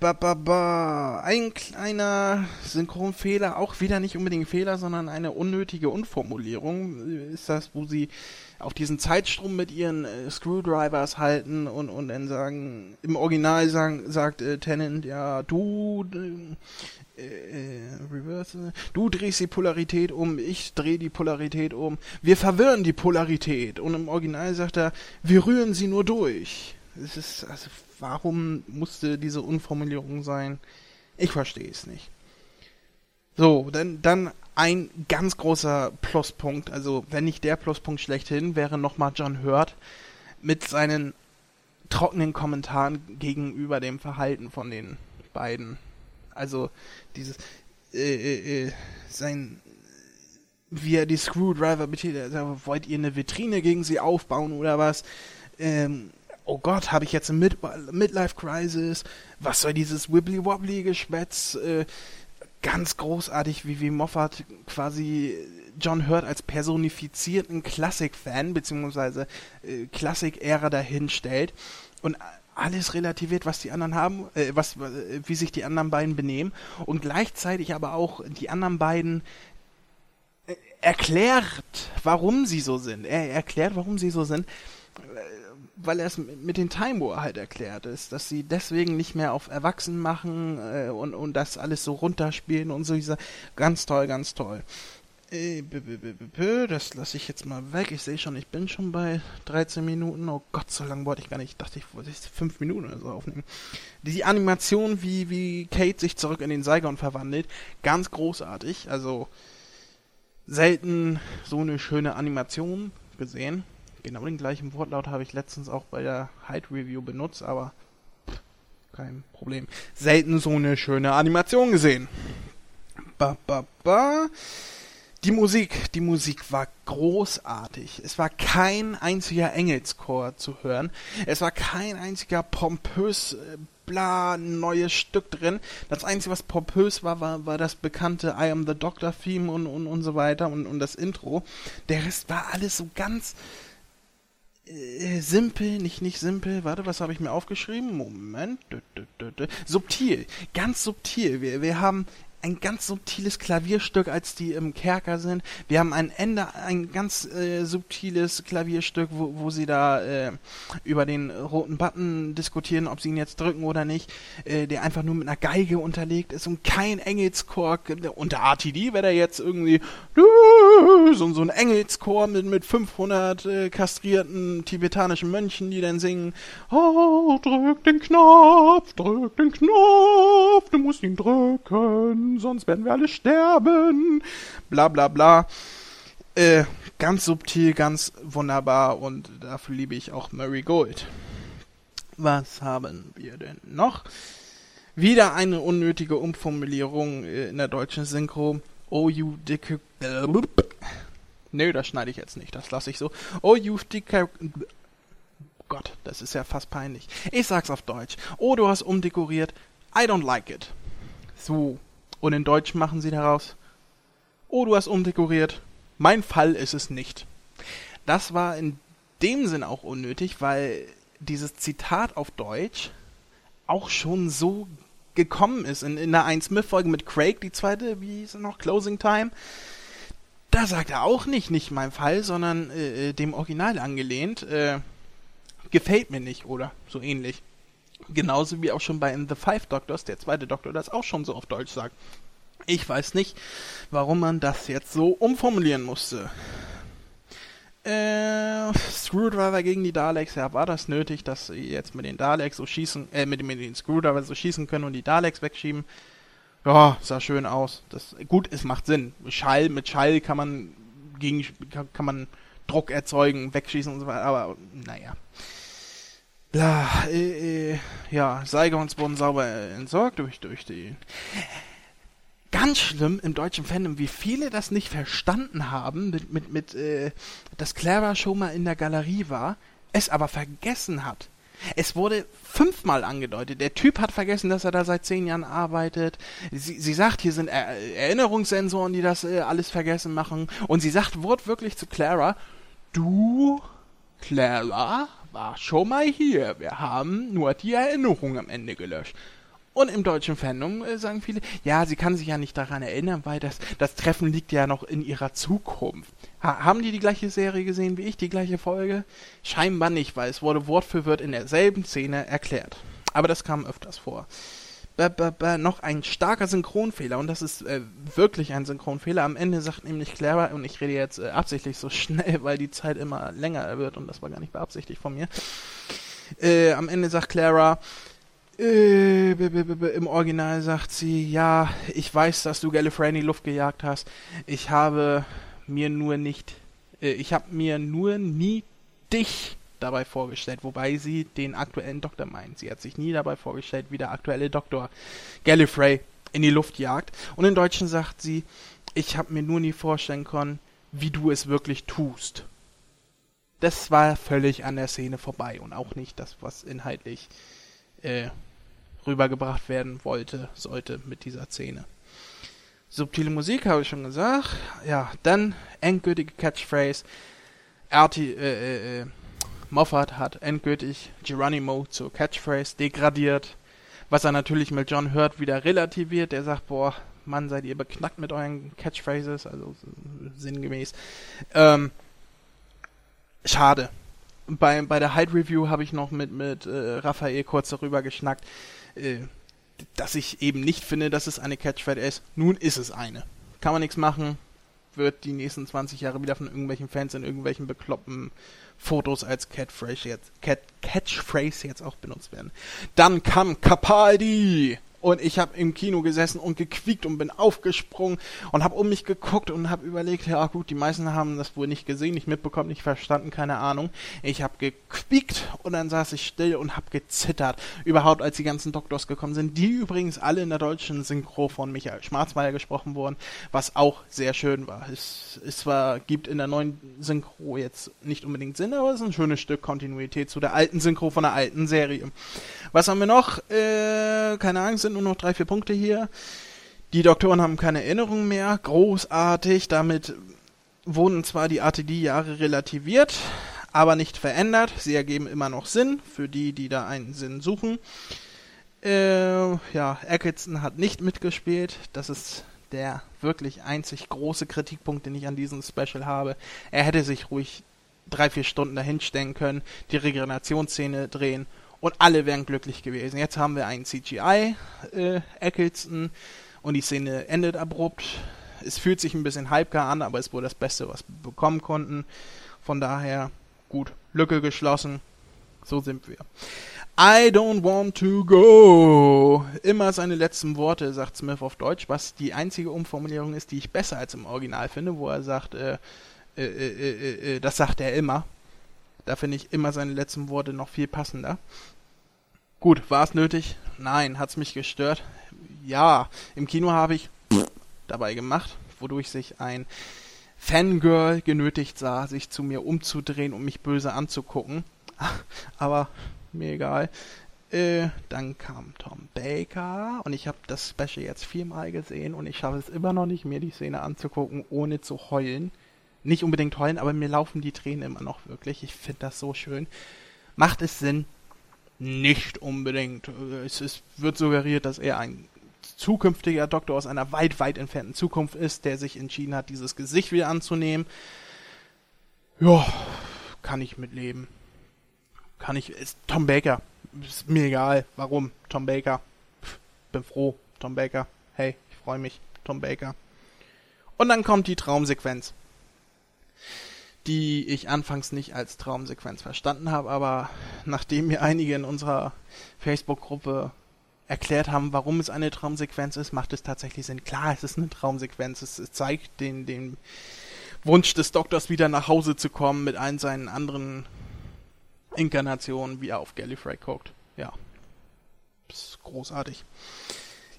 Ba, ba, ba. Ein kleiner Synchronfehler, auch wieder nicht unbedingt Fehler, sondern eine unnötige Unformulierung ist das, wo sie auf diesen Zeitstrom mit ihren äh, Screwdrivers halten und, und dann sagen, im Original sagen, sagt äh, Tennant, ja, du, äh, äh, reverse, du drehst die Polarität um, ich drehe die Polarität um, wir verwirren die Polarität und im Original sagt er, wir rühren sie nur durch. Es ist, also, warum musste diese Unformulierung sein? Ich verstehe es nicht. So, dann, dann ein ganz großer Pluspunkt, also wenn nicht der Pluspunkt schlechthin, wäre nochmal John Hurt mit seinen trockenen Kommentaren gegenüber dem Verhalten von den beiden. Also dieses äh, äh, äh sein wie er die Screwdriver betätigt, also, wollt ihr eine Vitrine gegen sie aufbauen oder was? Ähm, oh Gott, habe ich jetzt eine Mid Midlife Crisis? Was soll dieses Wibbly Wobbly Geschwätz? Äh, ganz großartig, wie, wie Moffat quasi John Hurt als personifizierten Klassik-Fan beziehungsweise äh, Klassik-Ära dahinstellt und alles relativiert, was die anderen haben, äh, was, äh, wie sich die anderen beiden benehmen und gleichzeitig aber auch die anderen beiden äh, erklärt, warum sie so sind. Er erklärt, warum sie so sind weil er es mit den Time War halt erklärt ist, dass sie deswegen nicht mehr auf Erwachsenen machen äh, und, und das alles so runterspielen und so. Dieser, ganz toll, ganz toll. Äh, Das lasse ich jetzt mal weg. Ich sehe schon, ich bin schon bei 13 Minuten. Oh Gott, so lange wollte ich gar nicht. Ich dachte, ich wollte 5 Minuten oder so aufnehmen. Die Animation, wie, wie Kate sich zurück in den Saigon verwandelt, ganz großartig. Also selten so eine schöne Animation gesehen. Genau den gleichen Wortlaut habe ich letztens auch bei der Hyde Review benutzt, aber kein Problem. Selten so eine schöne Animation gesehen. Ba, ba, ba. Die Musik, die Musik war großartig. Es war kein einziger Engelschor zu hören. Es war kein einziger pompös äh, bla neues Stück drin. Das einzige, was pompös war, war, war das bekannte I Am the Doctor Theme und, und, und so weiter und, und das Intro. Der Rest war alles so ganz äh, simpel, nicht nicht simpel. Warte, was habe ich mir aufgeschrieben? Moment. Subtil, ganz subtil. Wir, wir haben ein ganz subtiles Klavierstück, als die im Kerker sind. Wir haben ein Ende, ein ganz äh, subtiles Klavierstück, wo, wo sie da äh, über den roten Button diskutieren, ob sie ihn jetzt drücken oder nicht, äh, der einfach nur mit einer Geige unterlegt ist und kein Engelschor. Unter RTD wäre da jetzt irgendwie so, so ein Engelschor mit, mit 500 äh, kastrierten tibetanischen Mönchen, die dann singen, oh, drück den Knopf, drück den Knopf, du musst ihn drücken, sonst werden wir alle sterben, bla bla bla. Äh, ganz subtil, ganz wunderbar und dafür liebe ich auch Murray Gold. Was haben wir denn noch? Wieder eine unnötige Umformulierung äh, in der deutschen Synchro. Oh, you dicke... Nö, das schneide ich jetzt nicht, das lasse ich so. Oh, you dicke... Gott, das ist ja fast peinlich. Ich sag's auf Deutsch. Oh, du hast umdekoriert. I don't like it. So. Und in Deutsch machen sie daraus. Oh, du hast umdekoriert. Mein Fall ist es nicht. Das war in dem Sinn auch unnötig, weil dieses Zitat auf Deutsch auch schon so gekommen ist. In, in der 1 Smith-Folge mit Craig, die zweite, wie hieß es noch, Closing Time. Da sagt er auch nicht, nicht mein Fall, sondern äh, dem Original angelehnt. Äh, gefällt mir nicht, oder so ähnlich. Genauso wie auch schon bei The Five Doctors, der zweite Doktor, das auch schon so auf Deutsch sagt. Ich weiß nicht, warum man das jetzt so umformulieren musste. Äh, Screwdriver gegen die Daleks, ja, war das nötig, dass sie jetzt mit den Daleks so schießen, äh, mit, mit den Screwdriver so schießen können und die Daleks wegschieben? Ja, sah schön aus. Das, gut, es macht Sinn. Schall, mit Schall kann man gegen, kann man Druck erzeugen, wegschießen und so weiter, aber naja. Bla, äh, äh, ja, Saigons wurden sauber äh, entsorgt durch, durch die. Ganz schlimm im deutschen Fandom, wie viele das nicht verstanden haben, mit, mit, mit, äh, dass Clara schon mal in der Galerie war, es aber vergessen hat. Es wurde fünfmal angedeutet. Der Typ hat vergessen, dass er da seit zehn Jahren arbeitet. Sie, sie sagt, hier sind er Erinnerungssensoren, die das äh, alles vergessen machen. Und sie sagt wortwörtlich zu Clara, du, Clara, war schon mal hier. Wir haben nur die Erinnerung am Ende gelöscht. Und im deutschen Fandom äh, sagen viele, ja, sie kann sich ja nicht daran erinnern, weil das, das Treffen liegt ja noch in ihrer Zukunft. Ha haben die die gleiche Serie gesehen wie ich, die gleiche Folge? Scheinbar nicht, weil es wurde Wort für Wort in derselben Szene erklärt. Aber das kam öfters vor. Noch ein starker Synchronfehler und das ist äh, wirklich ein Synchronfehler. Am Ende sagt nämlich Clara, und ich rede jetzt äh, absichtlich so schnell, weil die Zeit immer länger wird und das war gar nicht beabsichtigt von mir. Äh, am Ende sagt Clara, äh, im Original sagt sie, ja, ich weiß, dass du Gallifrey in die Luft gejagt hast. Ich habe mir nur nicht, äh, ich habe mir nur nie dich dabei vorgestellt, wobei sie den aktuellen Doktor meint. Sie hat sich nie dabei vorgestellt, wie der aktuelle Doktor Gallifrey in die Luft jagt. Und im Deutschen sagt sie, ich habe mir nur nie vorstellen können, wie du es wirklich tust. Das war völlig an der Szene vorbei und auch nicht das, was inhaltlich äh, rübergebracht werden wollte, sollte mit dieser Szene. Subtile Musik habe ich schon gesagt. Ja, dann endgültige Catchphrase. RT, äh, äh, Moffat hat endgültig Geronimo zur Catchphrase degradiert. Was er natürlich mit John Hurt wieder relativiert. Der sagt, boah, Mann, seid ihr beknackt mit euren Catchphrases, also sinngemäß. Ähm, schade. Bei, bei der Hyde Review habe ich noch mit, mit äh, Raphael kurz darüber geschnackt, äh, dass ich eben nicht finde, dass es eine Catchphrase ist. Nun ist es eine. Kann man nichts machen. wird die nächsten 20 Jahre wieder von irgendwelchen Fans in irgendwelchen bekloppten Fotos als Catphrase jetzt, Cat, Catchphrase jetzt auch benutzt werden. Dann kam Capaldi. Und ich habe im Kino gesessen und gequiekt und bin aufgesprungen und habe um mich geguckt und habe überlegt, ja gut, die meisten haben das wohl nicht gesehen, nicht mitbekommen, nicht verstanden, keine Ahnung. Ich habe gequiekt und dann saß ich still und habe gezittert. Überhaupt, als die ganzen Doktors gekommen sind, die übrigens alle in der deutschen Synchro von Michael Schwarzmeier gesprochen wurden, was auch sehr schön war. Es, es zwar gibt in der neuen Synchro jetzt nicht unbedingt Sinn, aber es ist ein schönes Stück Kontinuität zu der alten Synchro von der alten Serie. Was haben wir noch? Äh, keine Ahnung, sind nur noch drei, vier Punkte hier. Die Doktoren haben keine Erinnerung mehr. Großartig. Damit wurden zwar die ATD-Jahre relativiert, aber nicht verändert. Sie ergeben immer noch Sinn für die, die da einen Sinn suchen. Äh, ja, Eccleston hat nicht mitgespielt. Das ist der wirklich einzig große Kritikpunkt, den ich an diesem Special habe. Er hätte sich ruhig drei, vier Stunden dahinstellen können, die Regenerationsszene drehen und alle wären glücklich gewesen. Jetzt haben wir einen CGI äh, und die Szene endet abrupt. Es fühlt sich ein bisschen halbgar an, aber es wurde das Beste, was wir bekommen konnten. Von daher gut, Lücke geschlossen. So sind wir. I don't want to go. Immer seine letzten Worte, sagt Smith auf Deutsch, was die einzige Umformulierung ist, die ich besser als im Original finde, wo er sagt, äh, äh, äh, äh das sagt er immer. Da finde ich immer seine letzten Worte noch viel passender. Gut, war es nötig? Nein. Hat es mich gestört? Ja. Im Kino habe ich dabei gemacht, wodurch sich ein Fangirl genötigt sah, sich zu mir umzudrehen und mich böse anzugucken. Aber mir egal. Äh, dann kam Tom Baker und ich habe das Special jetzt viermal gesehen und ich schaffe es immer noch nicht, mir die Szene anzugucken, ohne zu heulen nicht unbedingt heulen, aber mir laufen die Tränen immer noch wirklich. Ich finde das so schön. Macht es Sinn? Nicht unbedingt. Es ist, wird suggeriert, dass er ein zukünftiger Doktor aus einer weit, weit entfernten Zukunft ist, der sich entschieden hat, dieses Gesicht wieder anzunehmen. Ja, kann ich mitleben. Kann ich. Ist Tom Baker. Ist mir egal. Warum? Tom Baker. Pff, bin froh. Tom Baker. Hey, ich freue mich. Tom Baker. Und dann kommt die Traumsequenz die ich anfangs nicht als Traumsequenz verstanden habe, aber nachdem mir einige in unserer Facebook-Gruppe erklärt haben, warum es eine Traumsequenz ist, macht es tatsächlich Sinn. Klar, es ist eine Traumsequenz. Es, zeigt den, den Wunsch des Doktors wieder nach Hause zu kommen mit allen seinen anderen Inkarnationen, wie er auf Gallifrey guckt. Ja. Das ist großartig.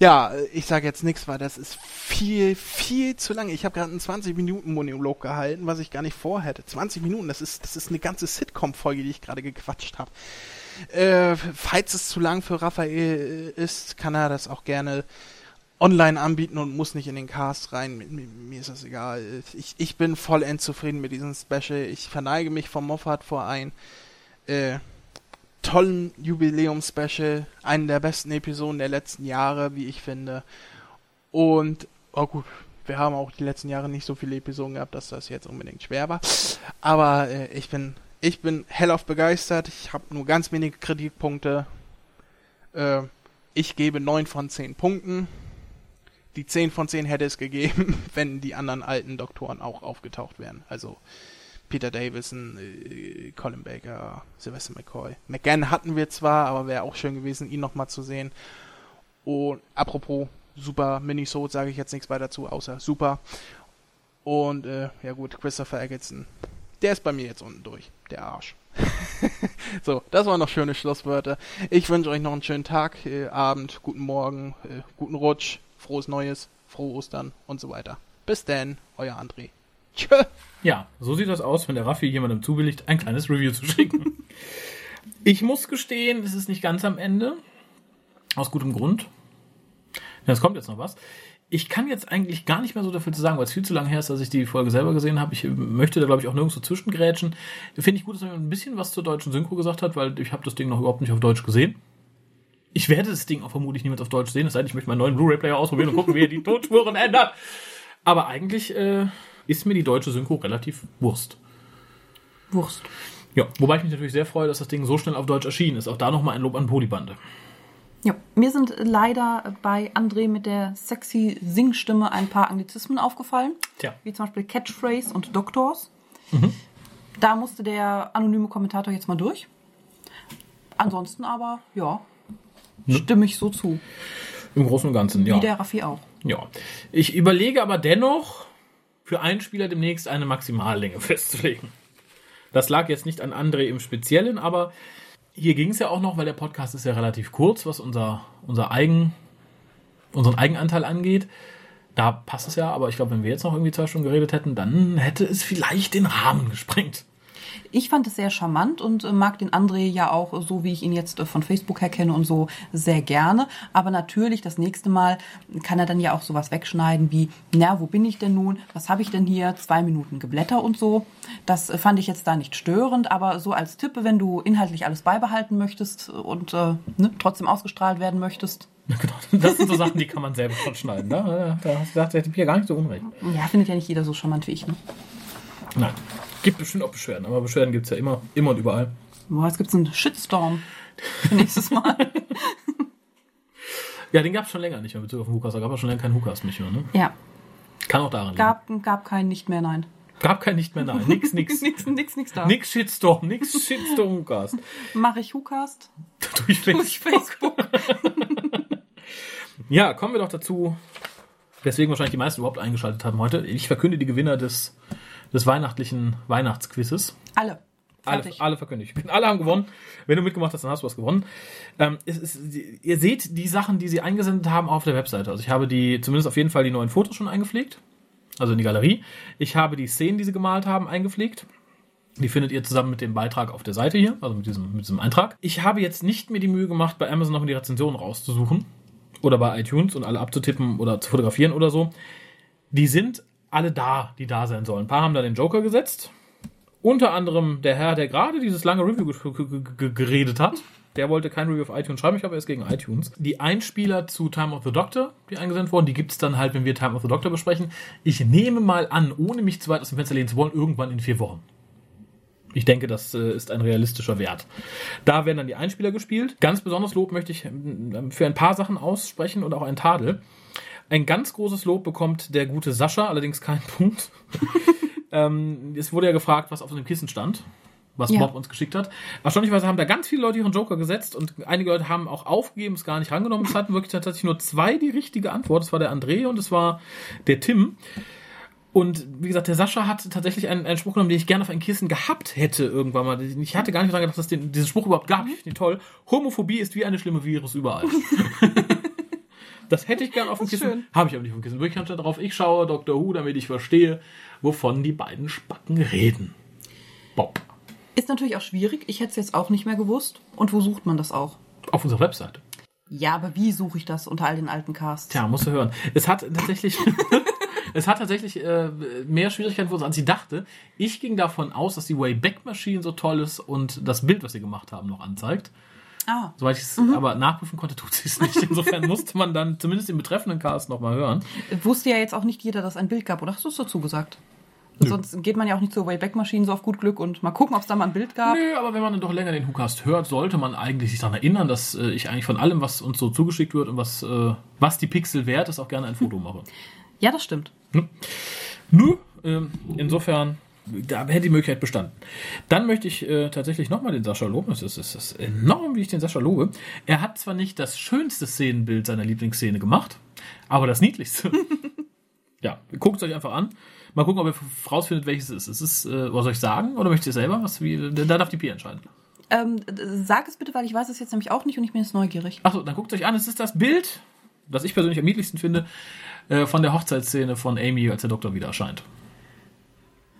Ja, ich sage jetzt nichts, weil das ist viel, viel zu lange. Ich habe gerade einen 20-Minuten-Monolog gehalten, was ich gar nicht vorhätte. 20 Minuten, das ist, das ist eine ganze Sitcom-Folge, die ich gerade gequatscht habe. Äh, falls es zu lang für Raphael ist, kann er das auch gerne online anbieten und muss nicht in den Cast rein. Mir, mir ist das egal. Ich, ich bin vollends zufrieden mit diesem Special. Ich verneige mich vom Moffat vor ein. Äh, tollen Jubiläum-Special, einen der besten Episoden der letzten Jahre, wie ich finde. Und, oh gut, wir haben auch die letzten Jahre nicht so viele Episoden gehabt, dass das jetzt unbedingt schwer war. Aber äh, ich bin, ich bin hellauf begeistert. Ich habe nur ganz wenige Kritikpunkte. Äh, ich gebe 9 von 10 Punkten. Die 10 von 10 hätte es gegeben, wenn die anderen alten Doktoren auch aufgetaucht wären. Also Peter Davison, äh, Colin Baker, Sylvester McCoy. McGann hatten wir zwar, aber wäre auch schön gewesen, ihn nochmal zu sehen. Und apropos super Minnesota, sage ich jetzt nichts weiter zu, außer super. Und äh, ja gut, Christopher Eggleston. Der ist bei mir jetzt unten durch. Der Arsch. so, das waren noch schöne Schlusswörter. Ich wünsche euch noch einen schönen Tag, äh, Abend, guten Morgen, äh, guten Rutsch, frohes Neues, frohe Ostern und so weiter. Bis dann, euer André. Tschö. Ja, so sieht das aus, wenn der Raffi jemandem zuwilligt, ein kleines Review zu schicken. Ich muss gestehen, es ist nicht ganz am Ende. Aus gutem Grund. Es kommt jetzt noch was. Ich kann jetzt eigentlich gar nicht mehr so dafür zu sagen, weil es viel zu lange her ist, dass ich die Folge selber gesehen habe. Ich möchte da, glaube ich, auch nirgends so zwischengrätschen. Finde ich gut, dass er ein bisschen was zur deutschen Synchro gesagt hat, weil ich habe das Ding noch überhaupt nicht auf Deutsch gesehen. Ich werde das Ding auch vermutlich niemals auf Deutsch sehen, es sei denn, ich möchte meinen neuen Blu-ray-Player ausprobieren und gucken, wie er die Tonspuren ändert. Aber eigentlich äh, ist mir die deutsche Synchro relativ Wurst. Wurst. Ja, wobei ich mich natürlich sehr freue, dass das Ding so schnell auf Deutsch erschienen ist. Auch da nochmal ein Lob an Polybande. Ja, mir sind leider bei André mit der sexy Singstimme ein paar Anglizismen aufgefallen. Tja. Wie zum Beispiel Catchphrase und Doctors. Da musste der anonyme Kommentator jetzt mal durch. Ansonsten aber, ja, stimme ich so zu. Im Großen und Ganzen, ja. Wie der Raffi auch. Ja. Ich überlege aber dennoch, für einen Spieler demnächst eine Maximallänge festzulegen. Das lag jetzt nicht an André im Speziellen, aber hier ging es ja auch noch, weil der Podcast ist ja relativ kurz, was unser, unser Eigen, unseren Eigenanteil angeht. Da passt es ja, aber ich glaube, wenn wir jetzt noch irgendwie zwei Stunden geredet hätten, dann hätte es vielleicht den Rahmen gesprengt. Ich fand es sehr charmant und äh, mag den André ja auch, so wie ich ihn jetzt äh, von Facebook her kenne und so, sehr gerne. Aber natürlich, das nächste Mal kann er dann ja auch sowas wegschneiden wie, na, wo bin ich denn nun? Was habe ich denn hier? Zwei Minuten Geblätter und so. Das äh, fand ich jetzt da nicht störend, aber so als Tipp, wenn du inhaltlich alles beibehalten möchtest und äh, ne, trotzdem ausgestrahlt werden möchtest. Genau, das sind so Sachen, die kann man selber schon schneiden. Ne? Da hast du gesagt, hätte ich hier gar nicht so unrecht. Ja, findet ja nicht jeder so charmant wie ich. Ne? Nein. Gibt bestimmt auch Beschwerden, aber Beschwerden gibt es ja immer, immer und überall. Boah, jetzt gibt's einen Shitstorm für nächstes Mal. Ja, den gab es schon länger nicht mehr Bezug auf den Hukas. Da gab es schon länger keinen Hukas nicht mehr. Ne? ja, Kann auch daran liegen. gab, gab kein nicht mehr, nein. Gab kein nicht mehr nein. Nix, nix. Nix, nix, nix da. nix Shitstorm, nix Shitstorm Hukas. Mache ich Hukast? Durch Durch Facebook. Facebook. Ja, kommen wir doch dazu, weswegen wahrscheinlich die meisten überhaupt eingeschaltet haben heute. Ich verkünde die Gewinner des, des weihnachtlichen Weihnachtsquizzes. Alle. Alle, alle verkündigt. Alle haben gewonnen. Wenn du mitgemacht hast, dann hast du was gewonnen. Ähm, es ist, ihr seht die Sachen, die sie eingesendet haben auf der Webseite. Also ich habe die, zumindest auf jeden Fall die neuen Fotos schon eingepflegt. Also in die Galerie. Ich habe die Szenen, die sie gemalt haben, eingepflegt. Die findet ihr zusammen mit dem Beitrag auf der Seite hier, also mit diesem, mit diesem Eintrag. Ich habe jetzt nicht mir die Mühe gemacht, bei Amazon noch mal die Rezensionen rauszusuchen. Oder bei iTunes und alle abzutippen oder zu fotografieren oder so. Die sind alle da, die da sein sollen. Ein paar haben da den Joker gesetzt. Unter anderem der Herr, der gerade dieses lange Review ge- ge- ge- geredet hat. Der wollte kein Review auf iTunes schreiben, ich habe erst gegen iTunes. Die Einspieler zu Time of the Doctor, die eingesendet wurden, die gibt's dann halt, wenn wir Time of the Doctor besprechen. Ich nehme mal an, ohne mich zu weit aus dem Fenster lehnen zu wollen, irgendwann in vier Wochen. Ich denke, das äh, ist ein realistischer Wert. Da werden dann die Einspieler gespielt. Ganz besonders Lob möchte ich ähm, für ein paar Sachen aussprechen und auch ein Tadel. Ein ganz großes Lob bekommt der gute Sascha, allerdings keinen Punkt. ähm, es wurde ja gefragt, was auf dem Kissen stand, was Ja. Bob uns geschickt hat. Erstaunlicherweise haben da ganz viele Leute ihren Joker gesetzt und einige Leute haben auch aufgegeben, es gar nicht rangenommen. Es hatten wirklich tatsächlich nur zwei die richtige Antwort. Das war der André und es war der Tim. Und wie gesagt, der Sascha hat tatsächlich einen, einen Spruch genommen, den ich gerne auf ein Kissen gehabt hätte irgendwann mal. Ich hatte gar nicht daran gedacht, dass es den, diesen Spruch überhaupt gab. Ich finde ihn toll. Homophobie ist wie eine schlimme Virus überall. das hätte ich gerne auf dem Kissen. Habe ich aber nicht auf dem Kissen. Wirklich stand da drauf, ich schaue Dr. Who, damit ich verstehe, wovon die beiden Spacken reden. Bob. Ist natürlich auch schwierig. Ich hätte es jetzt auch nicht mehr gewusst. Und wo sucht man das auch? Auf unserer Webseite. Ja, aber wie suche ich das unter all den alten Casts? Tja, musst du hören. Es hat tatsächlich, es hat tatsächlich äh, mehr Schwierigkeiten als ich dachte. Ich ging davon aus, dass die Wayback Machine so toll ist und das Bild, was sie gemacht haben, noch anzeigt. Ah, Soweit ich es aber nachprüfen konnte, tut sie es nicht. Insofern musste man dann zumindest den betreffenden Cast nochmal hören. wusste ja jetzt auch nicht jeder, dass es ein Bild gab. Oder hast du es dazu gesagt? Sonst geht man ja auch nicht zur Wayback-Maschine so auf gut Glück und mal gucken, ob es da mal ein Bild gab. Nö, aber wenn man dann doch länger den WhoCast hört, sollte man eigentlich sich daran erinnern, dass äh, ich eigentlich von allem, was uns so zugeschickt wird und was, äh, was die Pixel wert ist, auch gerne ein Foto mache. Ja, das stimmt. Nö, ähm, insofern, da hätte die Möglichkeit bestanden. Dann möchte ich äh, tatsächlich nochmal den Sascha loben. Es ist, es ist enorm, wie ich den Sascha lobe. Er hat zwar nicht das schönste Szenenbild seiner Lieblingsszene gemacht, aber das niedlichste. ja, guckt es euch einfach an. Mal gucken, ob ihr rausfindet, welches es ist. Es ist, äh, was soll ich sagen? Oder möchtet ihr selber? Was, wie, da darf die Pi entscheiden. Ähm, sag es bitte, weil ich weiß es jetzt nämlich auch nicht und ich bin jetzt neugierig. Achso, dann guckt euch an. Es ist das Bild, das ich persönlich am niedlichsten finde, äh, von der Hochzeitsszene von Amy, als der Doktor wieder erscheint.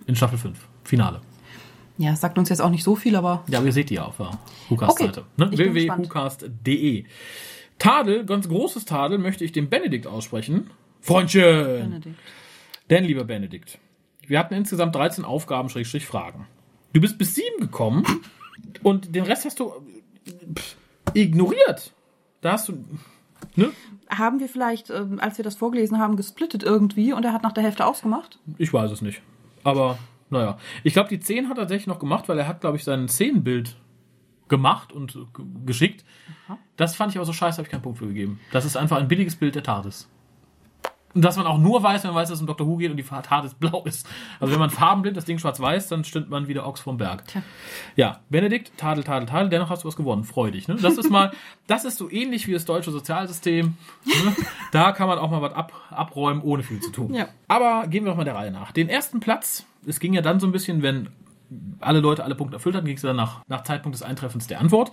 In Staffel 5. Finale. Ja, sagt uns jetzt auch nicht so viel, aber Ja, aber ihr seht die ja auf der WhoCast-Seite. Okay, Ne? www.whocast.de Tadel, ganz großes Tadel, möchte ich dem Benedikt aussprechen. Freundchen! Benedikt. Denn, lieber Benedikt, wir hatten insgesamt 13 Aufgaben, Schrägstrich Fragen. Du bist bis sieben gekommen und den Rest hast du pff, ignoriert. Da hast du, ne? Haben wir vielleicht, ähm, als wir das vorgelesen haben, gesplittet irgendwie und er hat nach der Hälfte ausgemacht? Ich weiß es nicht. Aber, naja. Ich glaube, die 10 hat er tatsächlich noch gemacht, weil er hat, glaube ich, sein Szenenbild gemacht und geschickt. Das fand ich aber so scheiße, habe ich keinen Punkt für gegeben. Das ist einfach ein billiges Bild der TARDIS. Und dass man auch nur weiß, wenn man weiß, dass es um Dr. Who geht und die TARDIS blau ist. Also wenn man farbenblind das Ding schwarz-weiß, dann stimmt man wieder Ochs vom Berg. Tja. Ja, Benedikt, Tadel, Tadel, Tadel, dennoch hast du was gewonnen. Freu dich. Ne? Das ist mal, das ist so ähnlich wie das deutsche Sozialsystem. Ne? Da kann man auch mal was ab, abräumen, ohne viel zu tun. Ja. Aber gehen wir doch mal der Reihe nach. Den ersten Platz, es ging ja dann so ein bisschen, wenn alle Leute alle Punkte erfüllt hatten, ging es dann nach, nach Zeitpunkt des Eintreffens der Antwort.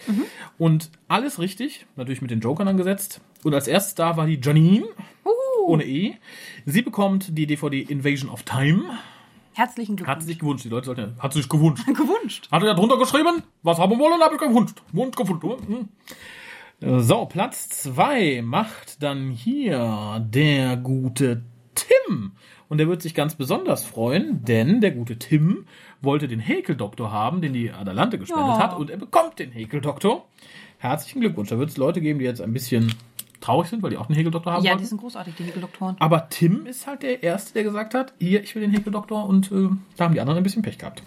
Und alles richtig, natürlich mit den Jokern angesetzt. Und als erstes da war die Janine, ohne E. Sie bekommt die DVD Invasion of Time. Herzlichen Glückwunsch. Hat sie sich gewünscht. Die Leute sollten hat sie sich gewünscht. gewünscht. Hat er da drunter geschrieben? Was haben wir wollen, habe ich gewünscht. Wunsch gefunden. Hm. So, Platz zwei macht dann hier der gute Tim. Und der wird sich ganz besonders freuen, denn der gute Tim wollte den Häkeldoktor haben, den die Adalante gespendet Ja. hat. Und er bekommt den Häkeldoktor. Herzlichen Glückwunsch. Da wird es Leute geben, die jetzt ein bisschen traurig sind, weil die auch den Häkeldoktor haben Ja, wollten. die sind großartig, die Häkeldoktoren. Aber Tim ist halt der Erste, der gesagt hat, hier, ich will den Häkeldoktor und äh, da haben die anderen ein bisschen Pech gehabt.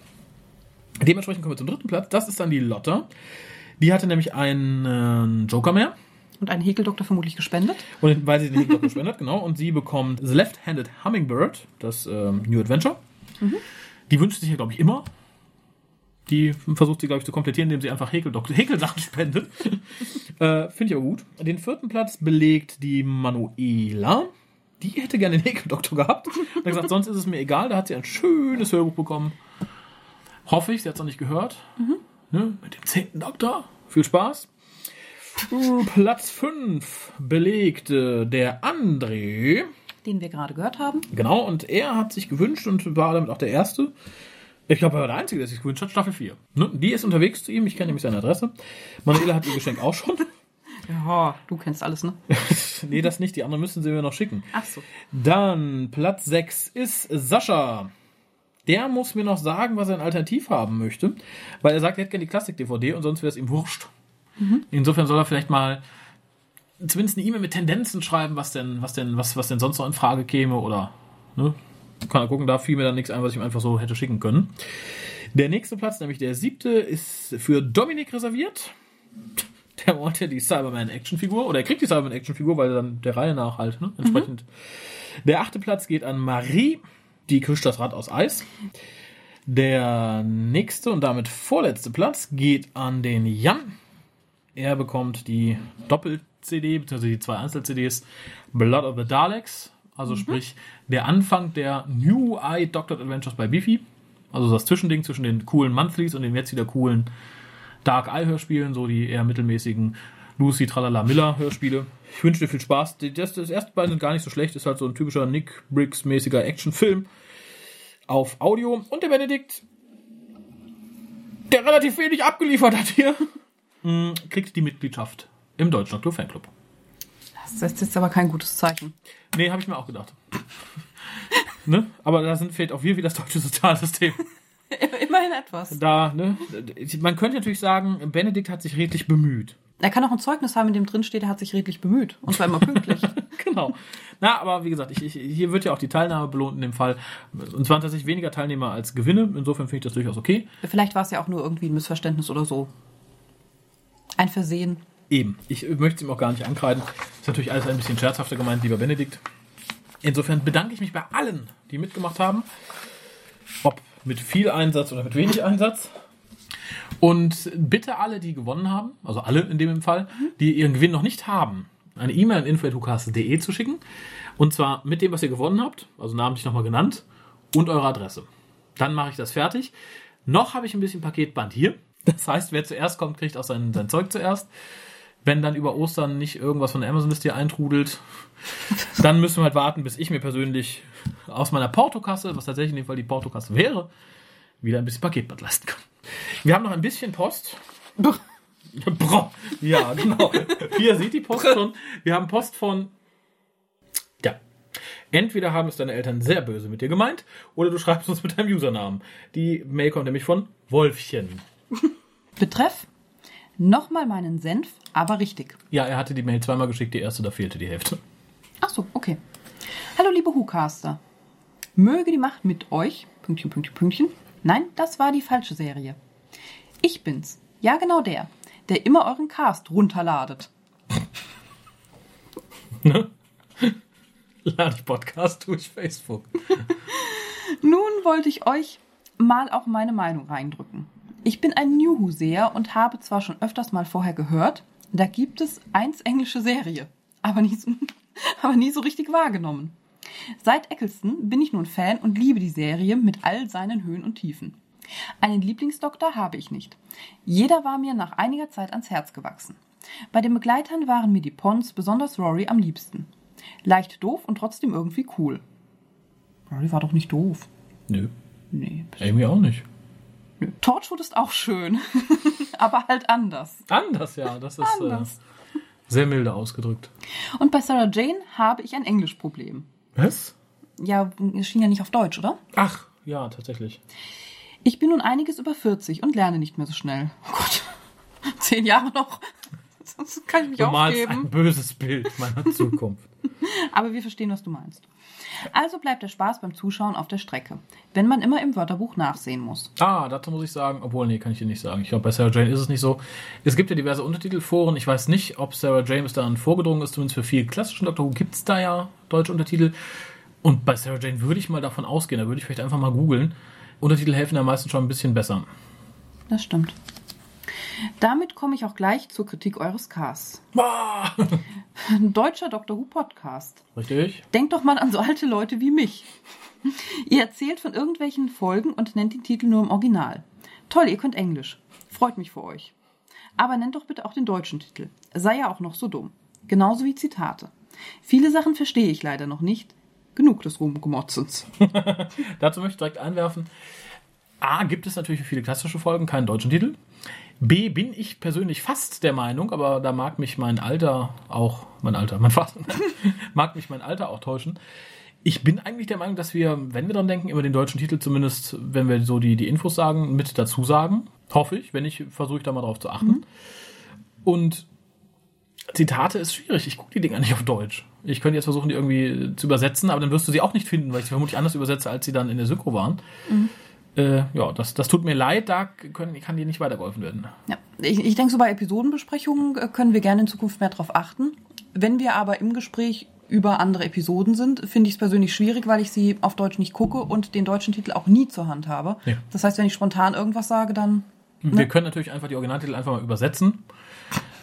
Dementsprechend kommen wir zum dritten Platz. Das ist dann die Lotte. Die hatte nämlich einen äh, Joker mehr. Und einen Häkeldoktor vermutlich gespendet. Und weil sie den Häkeldoktor gespendet hat, genau. Und sie bekommt The Left-Handed Hummingbird, das ähm, New Adventure. Die wünscht sich ja, glaube ich, immer. Die versucht sie, glaube ich, zu komplettieren, indem sie einfach Häkeldoktor, Häkelsachen spendet. äh, Finde ich aber gut. Den vierten Platz belegt die Manuela. Die hätte gerne den Häkeldoktor gehabt. Hat gesagt, sonst ist es mir egal. Da hat sie ein schönes Hörbuch bekommen. Hoffe ich, sie hat es noch nicht gehört. Ne? Mit dem zehnten Doktor. Viel Spaß. Platz 5 belegte der André. Den wir gerade gehört haben. Genau, und er hat sich gewünscht und war damit auch der Erste. Ich glaube, er war der Einzige, der sich gewünscht hat, Staffel 4. Ne? Die ist unterwegs zu ihm, ich kenne nämlich seine Adresse. Manuela hat ihr Geschenk auch schon. Ja, du kennst alles, ne? nee, das nicht, die anderen müssen sie mir noch schicken. Ach so. Dann Platz 6 ist Sascha. Der muss mir noch sagen, was er ein Alternativ haben möchte, weil er sagt, er hätte gerne die Klassik-DVD und sonst wäre es ihm wurscht. Insofern soll er vielleicht mal zumindest eine E-Mail mit Tendenzen schreiben, was denn, was denn, was, was denn sonst noch in Frage käme oder, ne? Kann er gucken, da fiel mir dann nichts ein, was ich ihm einfach so hätte schicken können. Der nächste Platz, nämlich der siebte, ist für Dominik reserviert. Der wollte die Cyberman-Actionfigur, oder er kriegt die Cyberman-Actionfigur, weil er dann der Reihe nach halt, ne? Entsprechend. Der achte Platz geht an Marie, die küscht das Rad aus Eis. Der nächste und damit vorletzte Platz geht an den Jan. Er bekommt die Doppel-CD, beziehungsweise die zwei Einzel-CDs Blood of the Daleks. Also sprich, der Anfang der New Eye Doctored Adventures bei Biffy. Also das Zwischending zwischen den coolen Monthlies und den jetzt wieder coolen Dark Eye Hörspielen, so die eher mittelmäßigen Lucy Tralala Miller Hörspiele. Ich wünsche dir viel Spaß. Das, das erste beiden sind gar nicht so schlecht. Ist halt so ein typischer Nick Briggs mäßiger Actionfilm auf Audio. Und der Benedikt, der relativ wenig abgeliefert hat hier, mh, kriegt die Mitgliedschaft im Deutschen Doktor Fanclub. Das ist jetzt aber kein gutes Zeichen. Nee, habe ich mir auch gedacht. ne? Aber da sind fehlt auch wir wie das deutsche Sozialsystem. Immerhin etwas. Da, ne? Man könnte natürlich sagen, Benedikt hat sich redlich bemüht. Er kann auch ein Zeugnis haben, in dem drin steht, er hat sich redlich bemüht. Und zwar immer pünktlich. genau. Na, aber wie gesagt, ich, ich, hier wird ja auch die Teilnahme belohnt in dem Fall. Und zwar tatsächlich weniger Teilnehmer als Gewinne. Insofern finde ich das durchaus okay. Vielleicht war es ja auch nur irgendwie ein Missverständnis oder so. Ein Versehen. Eben. Ich möchte es ihm auch gar nicht ankreiden. Ist natürlich alles ein bisschen scherzhafter gemeint, lieber Benedikt. Insofern bedanke ich mich bei allen, die mitgemacht haben. Ob mit viel Einsatz oder mit wenig Einsatz. Und bitte alle, die gewonnen haben, also alle in dem Fall, die ihren Gewinn noch nicht haben, eine E-Mail an info.hukas.de zu schicken. Und zwar mit dem, was ihr gewonnen habt, also namentlich nochmal genannt, und eure Adresse. Dann mache ich das fertig. Noch habe ich ein bisschen Paketband hier. Das heißt, wer zuerst kommt, kriegt auch sein, sein Zeug zuerst. Wenn dann über Ostern nicht irgendwas von der Amazon-Liste hier eintrudelt, dann müssen wir halt warten, bis ich mir persönlich aus meiner Portokasse, was tatsächlich in dem Fall die Portokasse wäre, wieder ein bisschen Paketband leisten kann. Wir haben noch ein bisschen Post. Ja, genau. Wie ihr seht die Post schon. Wir haben Post von. Ja. Entweder haben es deine Eltern sehr böse mit dir gemeint, oder du schreibst uns mit deinem Usernamen. Die Mail kommt nämlich von Wolfchen. Betreff? Nochmal meinen Senf, aber richtig. Ja, er hatte die Mail zweimal geschickt, die erste, da fehlte die Hälfte. Ach so, okay. Hallo, liebe Hucaster. Möge die Macht mit euch. Pünktchen, Pünktchen, Pünktchen. Nein, das war die falsche Serie. Ich bin's. Ja, genau der, der immer euren Cast runterladet. Lade ich Podcast durch Facebook. Nun wollte ich euch mal auch meine Meinung reindrücken. Ich bin ein New Who-Seher und habe zwar schon öfters mal vorher gehört, da gibt es eins englische Serie, aber nie so, aber nie so richtig wahrgenommen. Seit Eccleston bin ich nun Fan und liebe die Serie mit all seinen Höhen und Tiefen. Einen Lieblingsdoktor habe ich nicht. Jeder war mir nach einiger Zeit ans Herz gewachsen. Bei den Begleitern waren mir die Pons, besonders Rory, am liebsten. Leicht doof und trotzdem irgendwie cool. Rory war doch nicht doof. Nö, Nee. Amy auch nicht. Torchwood ist auch schön, aber halt anders. Anders, ja. Das ist Anders. Äh, sehr milde ausgedrückt. Und bei Sarah Jane habe ich ein Englischproblem. Was? Ja, es schien ja nicht auf Deutsch, oder? Ach, ja, tatsächlich. Ich bin nun einiges über 40 und lerne nicht mehr so schnell. Oh Gott, zehn Jahre noch. Sonst kann ich mich Du malst aufgeben. ein böses Bild meiner Zukunft. Aber wir verstehen, was du meinst. Also bleibt der Spaß beim Zuschauen auf der Strecke, wenn man immer im Wörterbuch nachsehen muss. Ah, dazu muss ich sagen, obwohl, nee, kann ich dir nicht sagen. Ich glaube, bei Sarah Jane ist es nicht so. Es gibt ja diverse Untertitelforen. Ich weiß nicht, ob Sarah Jane bis dahin vorgedrungen ist. Zumindest für viel klassischen Doctor Who gibt es da ja deutsche Untertitel. Und bei Sarah Jane würde ich mal davon ausgehen. Da würde ich vielleicht einfach mal googeln. Untertitel helfen da meistens schon ein bisschen besser. Das stimmt. Damit komme ich auch gleich zur Kritik eures Casts. Ah! Ein deutscher Doctor Who Podcast. Richtig? Denkt doch mal an so alte Leute wie mich. Ihr erzählt von irgendwelchen Folgen und nennt den Titel nur im Original. Toll, ihr könnt Englisch. Freut mich für euch. Aber nennt doch bitte auch den deutschen Titel. Sei ja auch noch so dumm. Genauso wie Zitate. Viele Sachen verstehe ich leider noch nicht. Genug des Rumgemotzens. Dazu möchte ich direkt einwerfen. A, gibt es natürlich für viele klassische Folgen keinen deutschen Titel. B, bin ich persönlich fast der Meinung, aber da mag mich mein Alter auch, mein Alter, mein Vater, mag mich mein Alter auch täuschen. Ich bin eigentlich der Meinung, dass wir, wenn wir dran denken, immer den deutschen Titel zumindest, wenn wir so die, die Infos sagen, mit dazu sagen. Hoffe ich. Wenn nicht, versuche ich da mal drauf zu achten. Und Zitate ist schwierig. Ich gucke die Dinger nicht auf Deutsch. Ich könnte jetzt versuchen, die irgendwie zu übersetzen, aber dann wirst du sie auch nicht finden, weil ich sie vermutlich anders übersetze, als sie dann in der Synchro waren. Äh, ja, das, das tut mir leid, da können, kann dir nicht weitergeholfen werden. Ja, ich, ich denke, so bei Episodenbesprechungen äh, können wir gerne in Zukunft mehr darauf achten. Wenn wir aber im Gespräch über andere Episoden sind, finde ich es persönlich schwierig, weil ich sie auf Deutsch nicht gucke und den deutschen Titel auch nie zur Hand habe. Ja. Das heißt, wenn ich spontan irgendwas sage, dann Wir können natürlich einfach die Originaltitel einfach mal übersetzen.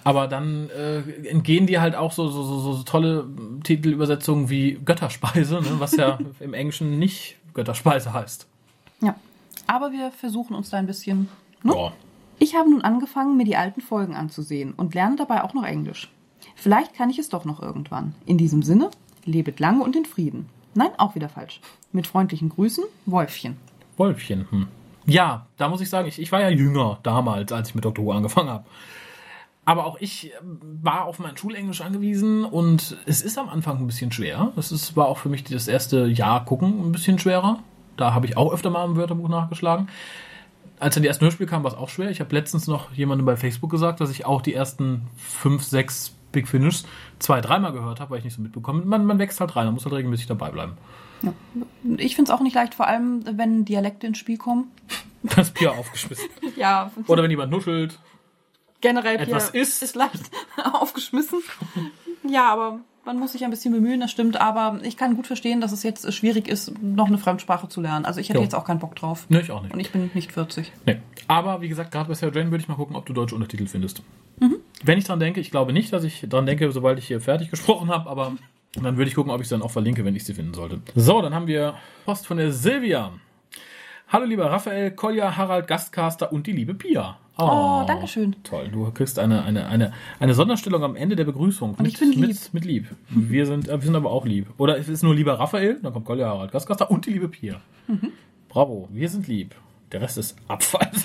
Aber dann äh, entgehen dir halt auch so, so, so, so tolle Titelübersetzungen wie Götterspeise, ne? was ja im Englischen nicht Götterspeise heißt. ja. Aber wir versuchen uns da ein bisschen. Ne? Ja. Ich habe nun angefangen, mir die alten Folgen anzusehen und lerne dabei auch noch Englisch. Vielleicht kann ich es doch noch irgendwann. In diesem Sinne, lebet lange und in Frieden. Nein, auch wieder falsch. Mit freundlichen Grüßen, Wolfchen. Wolfchen. Hm. Ja, da muss ich sagen, ich, ich war ja jünger damals, als ich mit Dr. Who angefangen habe. Aber auch ich ähm, war auf mein Schulenglisch angewiesen und es ist am Anfang ein bisschen schwer. Es ist, war auch für mich das erste Jahr gucken ein bisschen schwerer. Da habe ich auch öfter mal im Wörterbuch nachgeschlagen. Als dann die ersten Hörspiele kamen, war es auch schwer. Ich habe letztens noch jemandem bei Facebook gesagt, dass ich auch die ersten fünf, sechs Big Finish zwei, dreimal gehört habe, weil ich nicht so mitbekomme. Man, man wächst halt rein, man muss halt regelmäßig dabei bleiben. Ich finde es auch nicht leicht, vor allem wenn Dialekte ins Spiel kommen. Das Bier aufgeschmissen. Ja, Oder wenn jemand nuschelt. generell Etwas Bier ist. ist leicht aufgeschmissen. Ja, aber man muss sich ein bisschen bemühen, das stimmt. Aber ich kann gut verstehen, dass es jetzt schwierig ist, noch eine Fremdsprache zu lernen. Also ich hätte Jo. jetzt auch keinen Bock drauf. Ne, ich auch nicht. Und ich bin nicht 40. Nee. Aber wie gesagt, gerade bei Sarah Jane würde ich mal gucken, ob du deutsche Untertitel findest. Wenn ich dran denke, ich glaube nicht, dass ich dran denke, sobald ich hier fertig gesprochen habe, aber dann würde ich gucken, ob ich sie dann auch verlinke, wenn ich sie finden sollte. So, dann haben wir Post von der Silvia. Hallo lieber Raphael, Kolja, Harald, Gastcaster und die liebe Pia. Oh, danke schön. Toll, du kriegst eine, eine, eine, eine Sonderstellung am Ende der Begrüßung. Und ich bin lieb. Mit, mit lieb. Wir sind, äh, wir sind aber auch lieb. Oder es ist nur lieber Raphael, dann kommt Kolja, Harald, Gastcaster und die liebe Pia. Mhm. Bravo, wir sind lieb. Der Rest ist Abfall.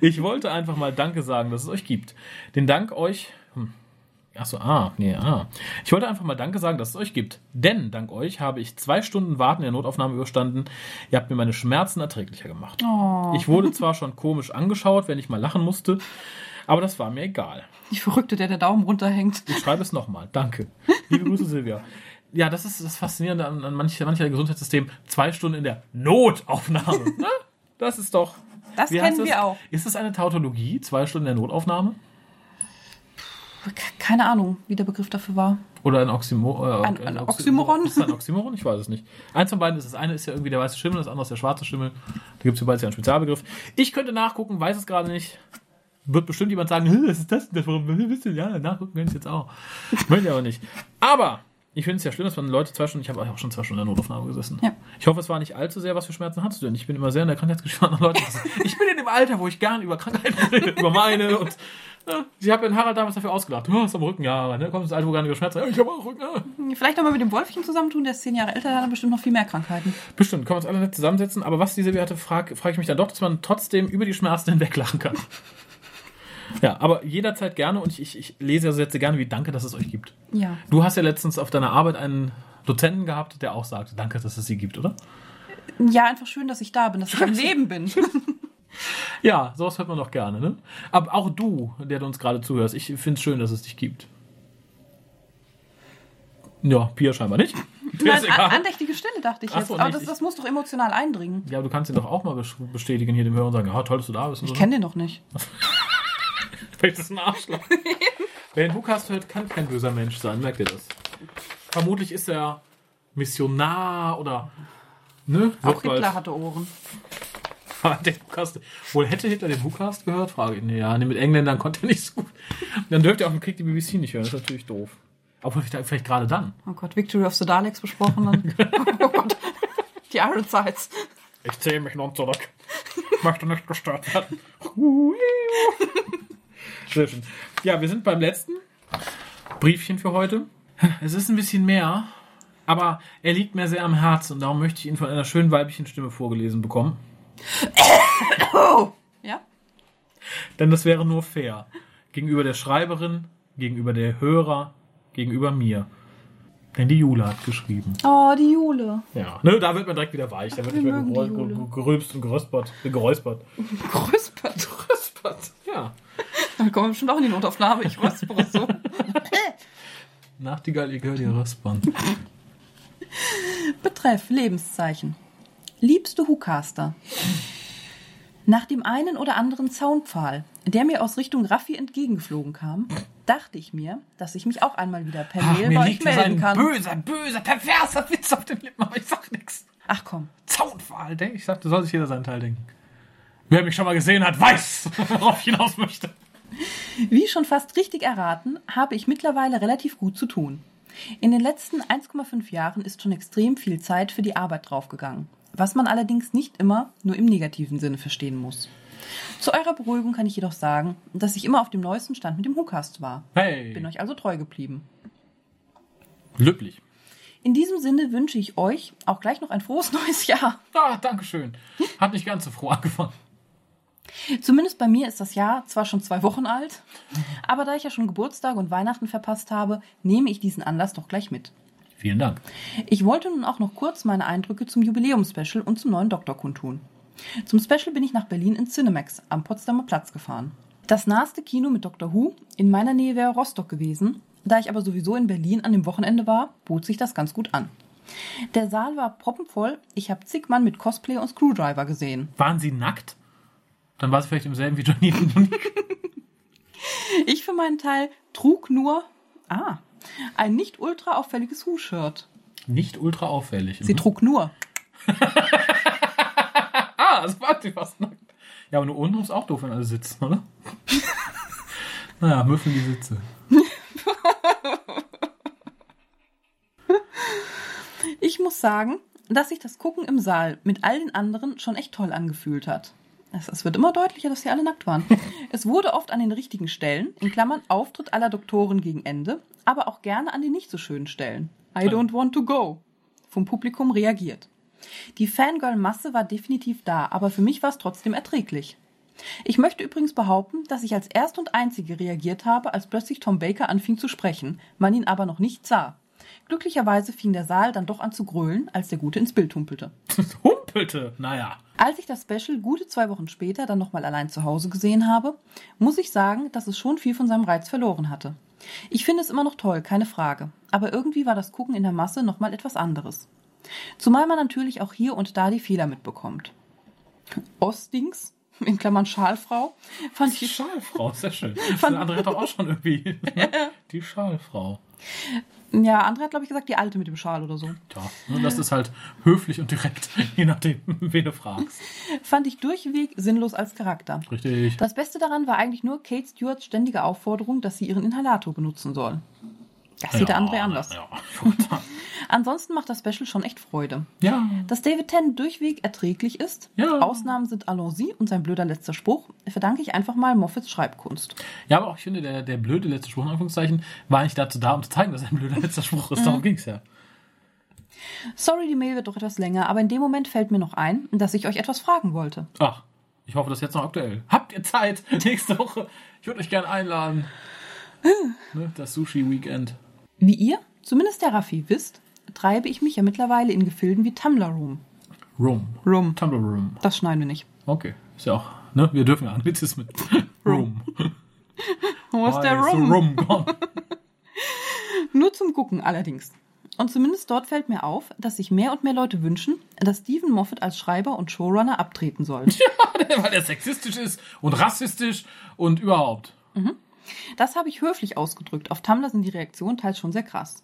Ich wollte einfach mal Danke sagen, dass es euch gibt. Den Dank euch. Hm. Achso, ah, nee, ah. Ich wollte einfach mal Danke sagen, dass es euch gibt. Denn dank euch habe ich zwei Stunden Warten in der Notaufnahme überstanden. Ihr habt mir meine Schmerzen erträglicher gemacht. Ich wurde zwar schon komisch angeschaut, wenn ich mal lachen musste, aber das war mir egal. Die Verrückte, der der Daumen runterhängt. Ich schreibe es nochmal. Danke. Liebe Grüße, Silvia. Ja, das ist das Faszinierende an, an mancher, mancher Gesundheitssystem. Zwei Stunden in der Notaufnahme. Na, das ist doch. Das kennen wir auch. Ist das eine Tautologie? Zwei Stunden in der Notaufnahme? Keine Ahnung, wie der Begriff dafür war. Oder ein, Oxymo äh, Ein- ein Oxymoron? Ist das ein Oxymoron? Ich weiß es nicht. Eins von beiden ist das eine ist ja irgendwie der weiße Schimmel, das andere ist der schwarze Schimmel. Da gibt es für beides ja einen Spezialbegriff. Ich könnte nachgucken, weiß es gerade nicht. Wird bestimmt jemand sagen, "Hä, was ist das denn? Warum wisst ihr? Ja, nachgucken können Sie jetzt auch. Möchte ich aber nicht. Aber ich finde es ja schlimm, dass man Leute zwei Stunden, ich habe auch schon zwei Stunden in der Notaufnahme gesessen. Ja. Ich hoffe, es war nicht allzu sehr, was für Schmerzen hattest du denn? Ich bin immer sehr in der Krankheitsgeschichte anderer Leute. Ich bin in dem Alter, wo ich gern über Krankheiten rede, über meine und ja, ich habe den Harald damals dafür ausgelacht. Du hast am Rücken, ja, ne? Kommst ins Alter, wo gar nicht über Schmerzen. Ja, ich habe auch Rücken. Ja. Vielleicht nochmal mit dem Wolfchen zusammentun, der ist zehn Jahre älter, der hat dann bestimmt noch viel mehr Krankheiten. Bestimmt, können wir uns alle nett zusammensetzen. Aber was diese Werte frage, frage ich mich dann doch, dass man trotzdem über die Schmerzen hinweg lachen kann. Ja, aber jederzeit gerne und ich, ich, ich lese ja Sätze gerne wie Danke, dass es euch gibt. Ja. Du hast ja letztens auf deiner Arbeit einen Dozenten gehabt, der auch sagte, danke, dass es sie gibt, oder? Ja, einfach schön, dass ich da bin, dass ich am Leben bin. Ja, sowas hört man doch gerne, ne? Aber auch du, der du uns gerade zuhörst, ich finde es schön, dass es dich gibt. Ja, Pia scheinbar nicht. Nein, andächtige Stille, dachte ich Ach jetzt. so, Aber das, das muss doch emotional eindringen. Ja, aber du kannst ihn doch auch mal bes- bestätigen hier dem Hörer und sagen, ja, toll, dass du da bist. Ich kenne den noch nicht. Vielleicht ist ein Arschloch. Wer den Hukast hört, kann kein böser Mensch sein, merkt ihr das? Vermutlich ist er Missionar oder. Ne? Auch Wird bald- Hitler hatte Ohren. den Hukast. Wohl hätte Hitler den Hukast gehört? Frage ich. Nee, ja, nee, mit Engländern konnte er nicht so gut. Dann dürfte er auf dem Krieg die BBC nicht hören. Das ist natürlich doof. Aber vielleicht, vielleicht gerade dann. Oh Gott, Victory of the Daleks besprochen dann. oh Gott. Die Iron Sides. Ich zähle mich nun zurück. Möchte nicht gestört werden. Sehr schön. Ja, wir sind beim letzten Briefchen für heute. Es ist ein bisschen mehr, aber er liegt mir sehr am Herzen und darum möchte ich ihn von einer schönen weiblichen Stimme vorgelesen bekommen. Ja? Denn das wäre nur fair. Gegenüber der Schreiberin, gegenüber der Hörer, gegenüber mir. Denn die Jule hat geschrieben. Oh, die Jule. Ja, ne, da wird man direkt wieder weich. Da wird nicht mehr mögen die gerol- Jule. ge- gerülpst und geräuspert. Geräuspert. Größpert. Geräuspert. Ja. Dann kommen wir bestimmt auch in die Notaufnahme. Ich weiß bloß so. Nachtigall, ihr gehört ihr Röspern. Betreff Lebenszeichen. Liebste Hucaster. Nach dem einen oder anderen Zaunpfahl, der mir aus Richtung Raffi entgegengeflogen kam, dachte ich mir, dass ich mich auch einmal wieder per Ach, Mail mir bei euch melden kann. böser, böser, perverser Witz auf den Lippen, aber ich sag nix. Ach komm. Zaunpfahl, denk ich, sagte, soll sich jeder seinen Teil denken. Wer mich schon mal gesehen hat, weiß, worauf ich hinaus möchte. Wie schon fast richtig erraten, habe ich mittlerweile relativ gut zu tun. In den letzten 1,5 Jahren ist schon extrem viel Zeit für die Arbeit draufgegangen, was man allerdings nicht immer nur im negativen Sinne verstehen muss. Zu eurer Beruhigung kann ich jedoch sagen, dass ich immer auf dem neuesten Stand mit dem WhoCast war. Hey, Bin euch also treu geblieben. löblich. In diesem Sinne wünsche ich euch auch gleich noch ein frohes neues Jahr. Ah, danke schön. Hat nicht ganz so froh angefangen. Zumindest bei mir ist das Jahr zwar schon zwei Wochen alt, aber da ich ja schon Geburtstag und Weihnachten verpasst habe, nehme ich diesen Anlass doch gleich mit. Vielen Dank. Ich wollte nun auch noch kurz meine Eindrücke zum Jubiläumspecial und zum neuen Doktor kundtun. Zum Special bin ich nach Berlin ins Cinemax am Potsdamer Platz gefahren. Das naheste Kino mit Doctor Who in meiner Nähe wäre Rostock gewesen. Da ich aber sowieso in Berlin an dem Wochenende war, bot sich das ganz gut an. Der Saal war proppenvoll. Ich habe zig Mann mit Cosplay und Screwdriver gesehen. Waren Sie nackt? Dann war es vielleicht im selben wie Monique. Ich für meinen Teil trug nur, ah, ein nicht ultra auffälliges Who-Shirt. Nicht ultra auffällig. Sie mhm. trug nur. Ah, also war sie fast nackt. Ja, aber nur unten ist auch doof, wenn alle sitzen, oder? naja, müffeln die Sitze. Ich muss sagen, dass sich das Gucken im Saal mit all den anderen schon echt toll angefühlt hat. Es, wird immer deutlicher, dass sie alle nackt waren. Es wurde oft an den richtigen Stellen, in Klammern Auftritt aller Doktoren gegen Ende, aber auch gerne an den nicht so schönen Stellen. I don't want to go. Vom Publikum reagiert. Die Fangirl-Masse war definitiv da, aber für mich war es trotzdem erträglich. Ich möchte übrigens behaupten, dass ich als Erst und Einzige reagiert habe, als plötzlich Tom Baker anfing zu sprechen, man ihn aber noch nicht sah. Glücklicherweise fing der Saal dann doch an zu grölen, als der Gute ins Bild humpelte. Humpelte. Naja. Als ich das Special gute zwei Wochen später dann nochmal allein zu Hause gesehen habe, muss ich sagen, dass es schon viel von seinem Reiz verloren hatte. Ich finde es immer noch toll, keine Frage. Aber irgendwie war das Gucken in der Masse nochmal etwas anderes. Zumal man natürlich auch hier und da die Fehler mitbekommt. Ostings, in Klammern Schalfrau, fand Die ich Schalfrau, sehr schön. Fand- Der andere hat auch schon irgendwie ne? die Schalfrau. Ja, André hat, glaube ich, gesagt, die alte mit dem Schal oder so. Tja, ne, das ist halt höflich und direkt, je nachdem, wen du fragst. Fand ich durchweg sinnlos als Charakter. Richtig. Das Beste daran war eigentlich nur Kate Stewarts ständige Aufforderung, dass sie ihren Inhalator benutzen soll. Das sieht der André anders. Ja, Ansonsten macht das Special schon echt Freude. ja. Dass David Tennant durchweg erträglich ist, Ja. Ausnahmen sind Allons-y und sein blöder letzter Spruch, verdanke ich einfach mal Moffats Schreibkunst. ja, aber auch ich finde, der, der blöde letzte Spruch, in Anführungszeichen, war eigentlich dazu da, um zu zeigen, dass er ein blöder letzter Spruch ist. Darum ging's ja. Sorry, die Mail wird doch etwas länger, aber in dem Moment fällt mir noch ein, dass ich euch etwas fragen wollte. Ach, ich hoffe, das ist jetzt noch aktuell. Habt ihr Zeit nächste Woche? Ich würde euch gerne einladen. ne, das Sushi-Weekend. Wie ihr, zumindest der Raffi, wisst, treibe ich mich ja mittlerweile in Gefilden wie Tumblr Room. Room. Room. Tumblr Room. Das schneiden wir nicht. Okay. Ist ja auch, ne? Wir dürfen ja Anglizismen. Room. Wo ist der Room? Room? Nur zum Gucken allerdings. Und zumindest dort fällt mir auf, dass sich mehr und mehr Leute wünschen, dass Stephen Moffat als Schreiber und Showrunner abtreten soll. Weil er sexistisch ist und rassistisch und überhaupt. Das habe ich höflich ausgedrückt. Auf Tumblr sind die Reaktionen teils schon sehr krass.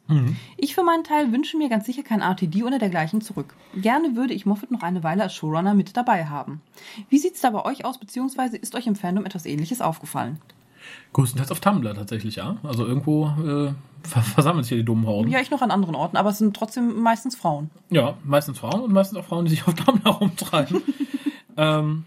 Ich für meinen Teil wünsche mir ganz sicher kein RTD oder dergleichen zurück. Gerne würde ich Moffat noch eine Weile als Showrunner mit dabei haben. Wie sieht's da bei euch aus, beziehungsweise ist euch im Fandom etwas ähnliches aufgefallen? Größtenteils auf Tumblr tatsächlich, ja. Also irgendwo äh, ver versammeln sich hier die dummen Horden. Ja, ich noch an anderen Orten, aber es sind trotzdem meistens Frauen. Ja, meistens Frauen und meistens auch Frauen, die sich auf Tumblr rumtreiben. ähm,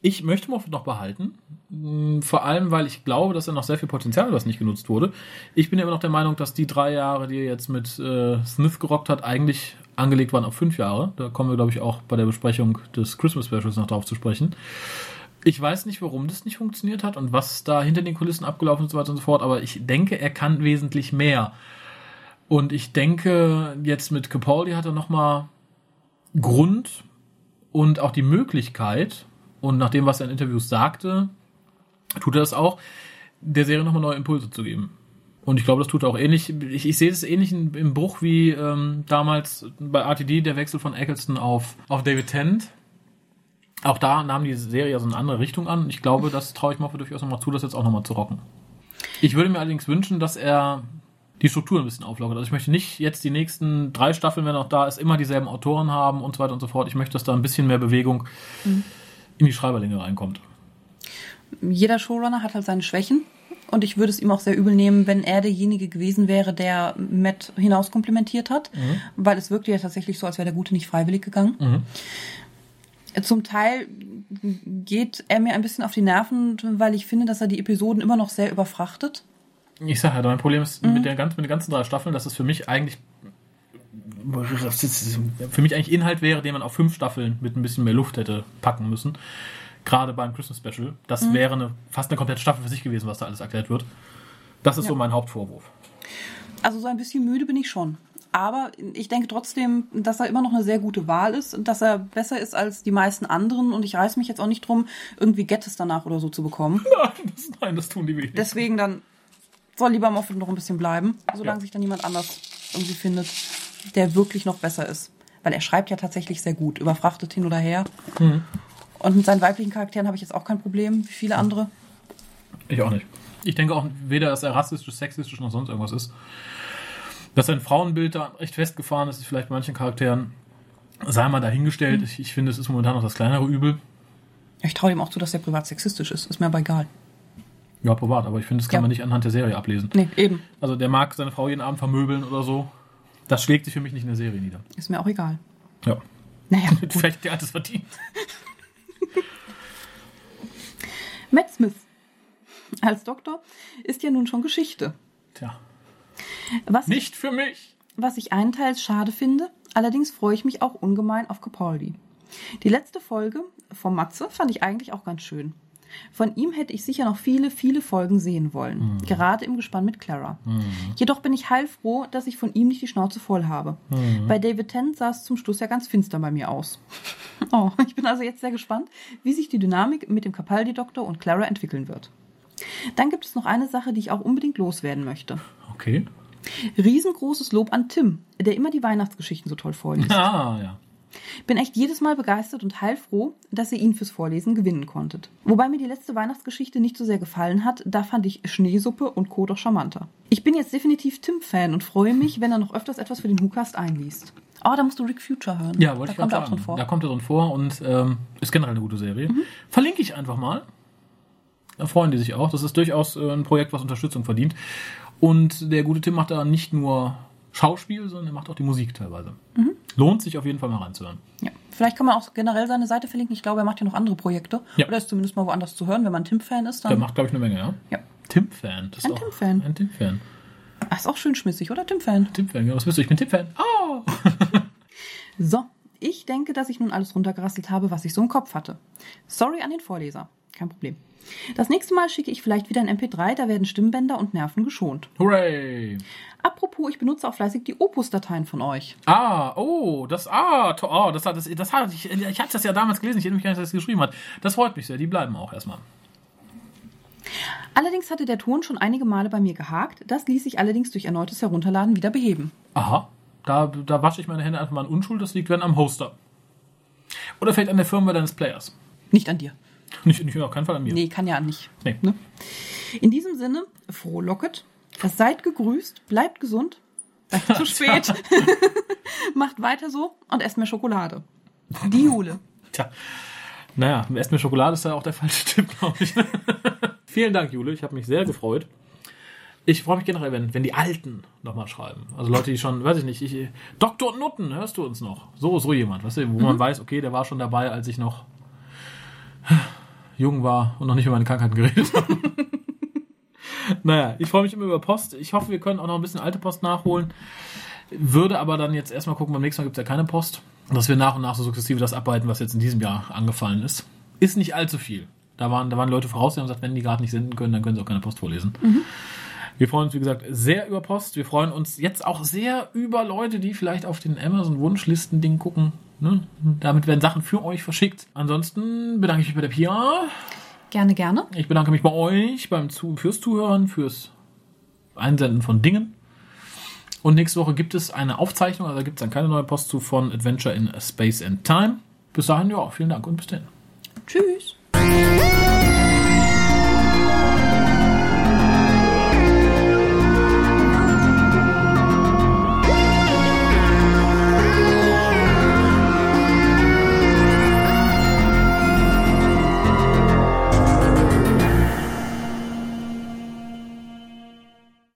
ich möchte Moffat noch behalten. Mm, Vor allem, weil ich glaube, dass er noch sehr viel Potenzial, was nicht genutzt wurde. Ich bin immer noch der Meinung, dass die drei Jahre, die er jetzt mit äh, Smith gerockt hat, eigentlich angelegt waren auf fünf Jahre. Da kommen wir, glaube ich, auch bei der Besprechung des Christmas Specials noch drauf zu sprechen. Ich weiß nicht, warum das nicht funktioniert hat und was da hinter den Kulissen abgelaufen ist und so weiter und so fort, aber ich denke, er kann wesentlich mehr. Und ich denke, jetzt mit Capaldi hat er nochmal Grund und auch die Möglichkeit, und nach dem, was er in Interviews sagte, tut er das auch, der Serie nochmal neue Impulse zu geben. Und ich glaube, das tut er auch ähnlich. Ich, ich sehe das ähnlich im Bruch wie ähm, damals bei RTD der Wechsel von Eccleston auf, auf David Tennant. Auch da nahm die Serie ja so eine andere Richtung an. Ich glaube, das traue ich Moffat durchaus nochmal zu, das jetzt auch nochmal zu rocken. Ich würde mir allerdings wünschen, dass er die Struktur ein bisschen auflockert. Also ich möchte nicht jetzt die nächsten drei Staffeln, wenn auch da ist, immer dieselben Autoren haben und so weiter und so fort. Ich möchte, dass da ein bisschen mehr Bewegung in die Schreiberlinge reinkommt. Jeder Showrunner hat halt seine Schwächen. Und ich würde es ihm auch sehr übel nehmen, wenn er derjenige gewesen wäre, der Matt hinaus komplimentiert hat. Weil es wirkte ja tatsächlich so, als wäre der Gute nicht freiwillig gegangen. Zum Teil geht er mir ein bisschen auf die Nerven, weil ich finde, dass er die Episoden immer noch sehr überfrachtet. Ich sage ja, mein Problem ist mit, der ganzen, mit den ganzen drei Staffeln, dass es für mich eigentlich für mich eigentlich Inhalt wäre, den man auf fünf Staffeln mit ein bisschen mehr Luft hätte packen müssen. Gerade beim Christmas Special. Das wäre eine, fast eine komplette Staffel für sich gewesen, was da alles erklärt wird. Das ist so mein Hauptvorwurf. Also so ein bisschen müde bin ich schon. Aber ich denke trotzdem, dass er immer noch eine sehr gute Wahl ist, dass er besser ist als die meisten anderen und ich reiß mich jetzt auch nicht drum, irgendwie Gettes danach oder so zu bekommen. Nein, das, nein, das tun die wirklich. Deswegen dann soll lieber Moffat noch ein bisschen bleiben, solange Ja. sich dann jemand anders irgendwie findet, der wirklich noch besser ist. Weil er schreibt ja tatsächlich sehr gut, überfrachtet hin oder her. Und mit seinen weiblichen Charakteren habe ich jetzt auch kein Problem, wie viele andere. Ich auch nicht. Ich denke auch weder, dass er rassistisch, sexistisch noch sonst irgendwas ist. Dass sein Frauenbild da recht festgefahren ist, ist vielleicht bei manchen Charakteren, sei mal dahingestellt. Ich, ich finde, es ist momentan noch das kleinere Übel. Ich traue ihm auch zu, dass er privat sexistisch ist. Ist mir aber egal. Ja, privat, aber ich finde, das kann Ja. man nicht anhand der Serie ablesen. Nee, eben. Also der mag seine Frau jeden Abend vermöbeln oder so. Das schlägt sich für mich nicht in der Serie nieder. Ist mir auch egal. Ja. Naja. Vielleicht hat der alles verdient. Matt Smith als Doktor ist ja nun schon Geschichte. Tja. Was, Nicht für mich. was ich einteils schade finde, allerdings freue ich mich auch ungemein auf Capaldi. Die letzte Folge vom Matze fand ich eigentlich auch ganz schön. Von ihm hätte ich sicher noch viele, viele Folgen sehen wollen. Gerade im Gespann mit Clara. Jedoch bin ich heilfroh, dass ich von ihm nicht die Schnauze voll habe. Bei David Tennant sah es zum Schluss ja ganz finster bei mir aus. Oh, ich bin also jetzt sehr gespannt, wie sich die Dynamik mit dem Capaldi-Doktor und Clara entwickeln wird. Dann gibt es noch eine Sache, die ich auch unbedingt loswerden möchte. Okay. Riesengroßes Lob an Tim, der immer die Weihnachtsgeschichten so toll vorliest. Ah, ja. Bin echt jedes Mal begeistert und heilfroh, dass ihr ihn fürs Vorlesen gewinnen konntet. Wobei mir die letzte Weihnachtsgeschichte nicht so sehr gefallen hat, da fand ich Schneesuppe und Co. doch charmanter. Ich bin jetzt definitiv Tim-Fan und freue mich, wenn er noch öfters etwas für den WhoCast einliest. Oh, da musst du Rick Future hören. Ja, wollte da ich kommt er auch sagen. drin vor. Da kommt er drin vor und ähm, ist generell eine gute Serie. Mhm. Verlinke ich einfach mal. Da freuen die sich auch. Das ist durchaus äh, ein Projekt, was Unterstützung verdient. Und der gute Tim macht da nicht nur Schauspiel, sondern er macht auch die Musik teilweise. Mhm. Lohnt sich auf jeden Fall mal reinzuhören. Ja. Vielleicht kann man auch generell seine Seite verlinken. Ich glaube, er macht ja noch andere Projekte. Ja. Oder ist zumindest mal woanders zu hören, wenn man Tim-Fan ist. Der Dann macht, glaube ich, eine Menge, ja? ja. Tim-Fan. Das ist Ein Tim-Fan. Ein Tim-Fan. Ach, ist auch schön schmissig, oder Tim-Fan? Tim-Fan, ja, was bist du? Ich bin Tim-Fan. Oh! So, ich denke, dass ich nun alles runtergerasselt habe, was ich so im Kopf hatte. Sorry an den Vorleser. Kein Problem. Das nächste Mal schicke ich vielleicht wieder ein MP3, da werden Stimmbänder und Nerven geschont. Hooray! Apropos, ich benutze auch fleißig die Opus-Dateien von euch. Ah, oh, das, ah, to, oh, das hat, das, das hat, ich, ich hatte das ja damals gelesen, ich erinnere mich gar nicht, dass es geschrieben hat. Das freut mich sehr, die bleiben auch erstmal. Allerdings hatte der Ton schon einige Male bei mir gehakt. Das ließ sich allerdings durch erneutes Herunterladen wieder beheben. Aha, da, da wasche ich meine Hände einfach mal in Unschuld, das liegt wenn am Hoster. Oder vielleicht an der Firmware deines Players. Nicht an dir. Nicht, nicht auf keinen Fall an mir. Nee, kann ja nicht. Nee. Ne? In diesem Sinne, frohlocket. Seid gegrüßt, bleibt gesund. Seid zu spät. Macht weiter so und esst mehr Schokolade. Die Jule. Tja, naja, erst mit Schokolade ist ja auch der falsche Tipp, glaube ich. Vielen Dank, Jule, ich habe mich sehr gefreut. Ich freue mich generell, wenn, wenn die Alten nochmal schreiben. Also Leute, die schon, weiß ich nicht, ich, Dr. Nutten, hörst du uns noch? So, so jemand, weißt du, wo man weiß, okay, der war schon dabei, als ich noch jung war und noch nicht über meine Krankheiten geredet habe. naja, ich freue mich immer über Post. Ich hoffe, wir können auch noch ein bisschen alte Post nachholen. Würde aber dann jetzt erstmal gucken, beim nächsten Mal gibt es ja keine Post. Dass wir nach und nach so sukzessive das abarbeiten, was jetzt in diesem Jahr angefallen ist. Ist nicht allzu viel. Da waren, da waren Leute voraus, die haben gesagt, wenn die gerade nicht senden können, dann können sie auch keine Post vorlesen. Wir freuen uns, wie gesagt, sehr über Post. Wir freuen uns jetzt auch sehr über Leute, die vielleicht auf den Amazon-Wunschlisten-Ding gucken. Ne? Damit werden Sachen für euch verschickt. Ansonsten bedanke ich mich bei der Pia. Gerne, gerne. Ich bedanke mich bei euch beim Zu fürs Zuhören, fürs Einsenden von Dingen. Und nächste Woche gibt es eine Aufzeichnung, also gibt es dann keine neue Post zu von Adventure in Space and Time. Bis dahin, ja, vielen Dank und bis dann. Tschüss.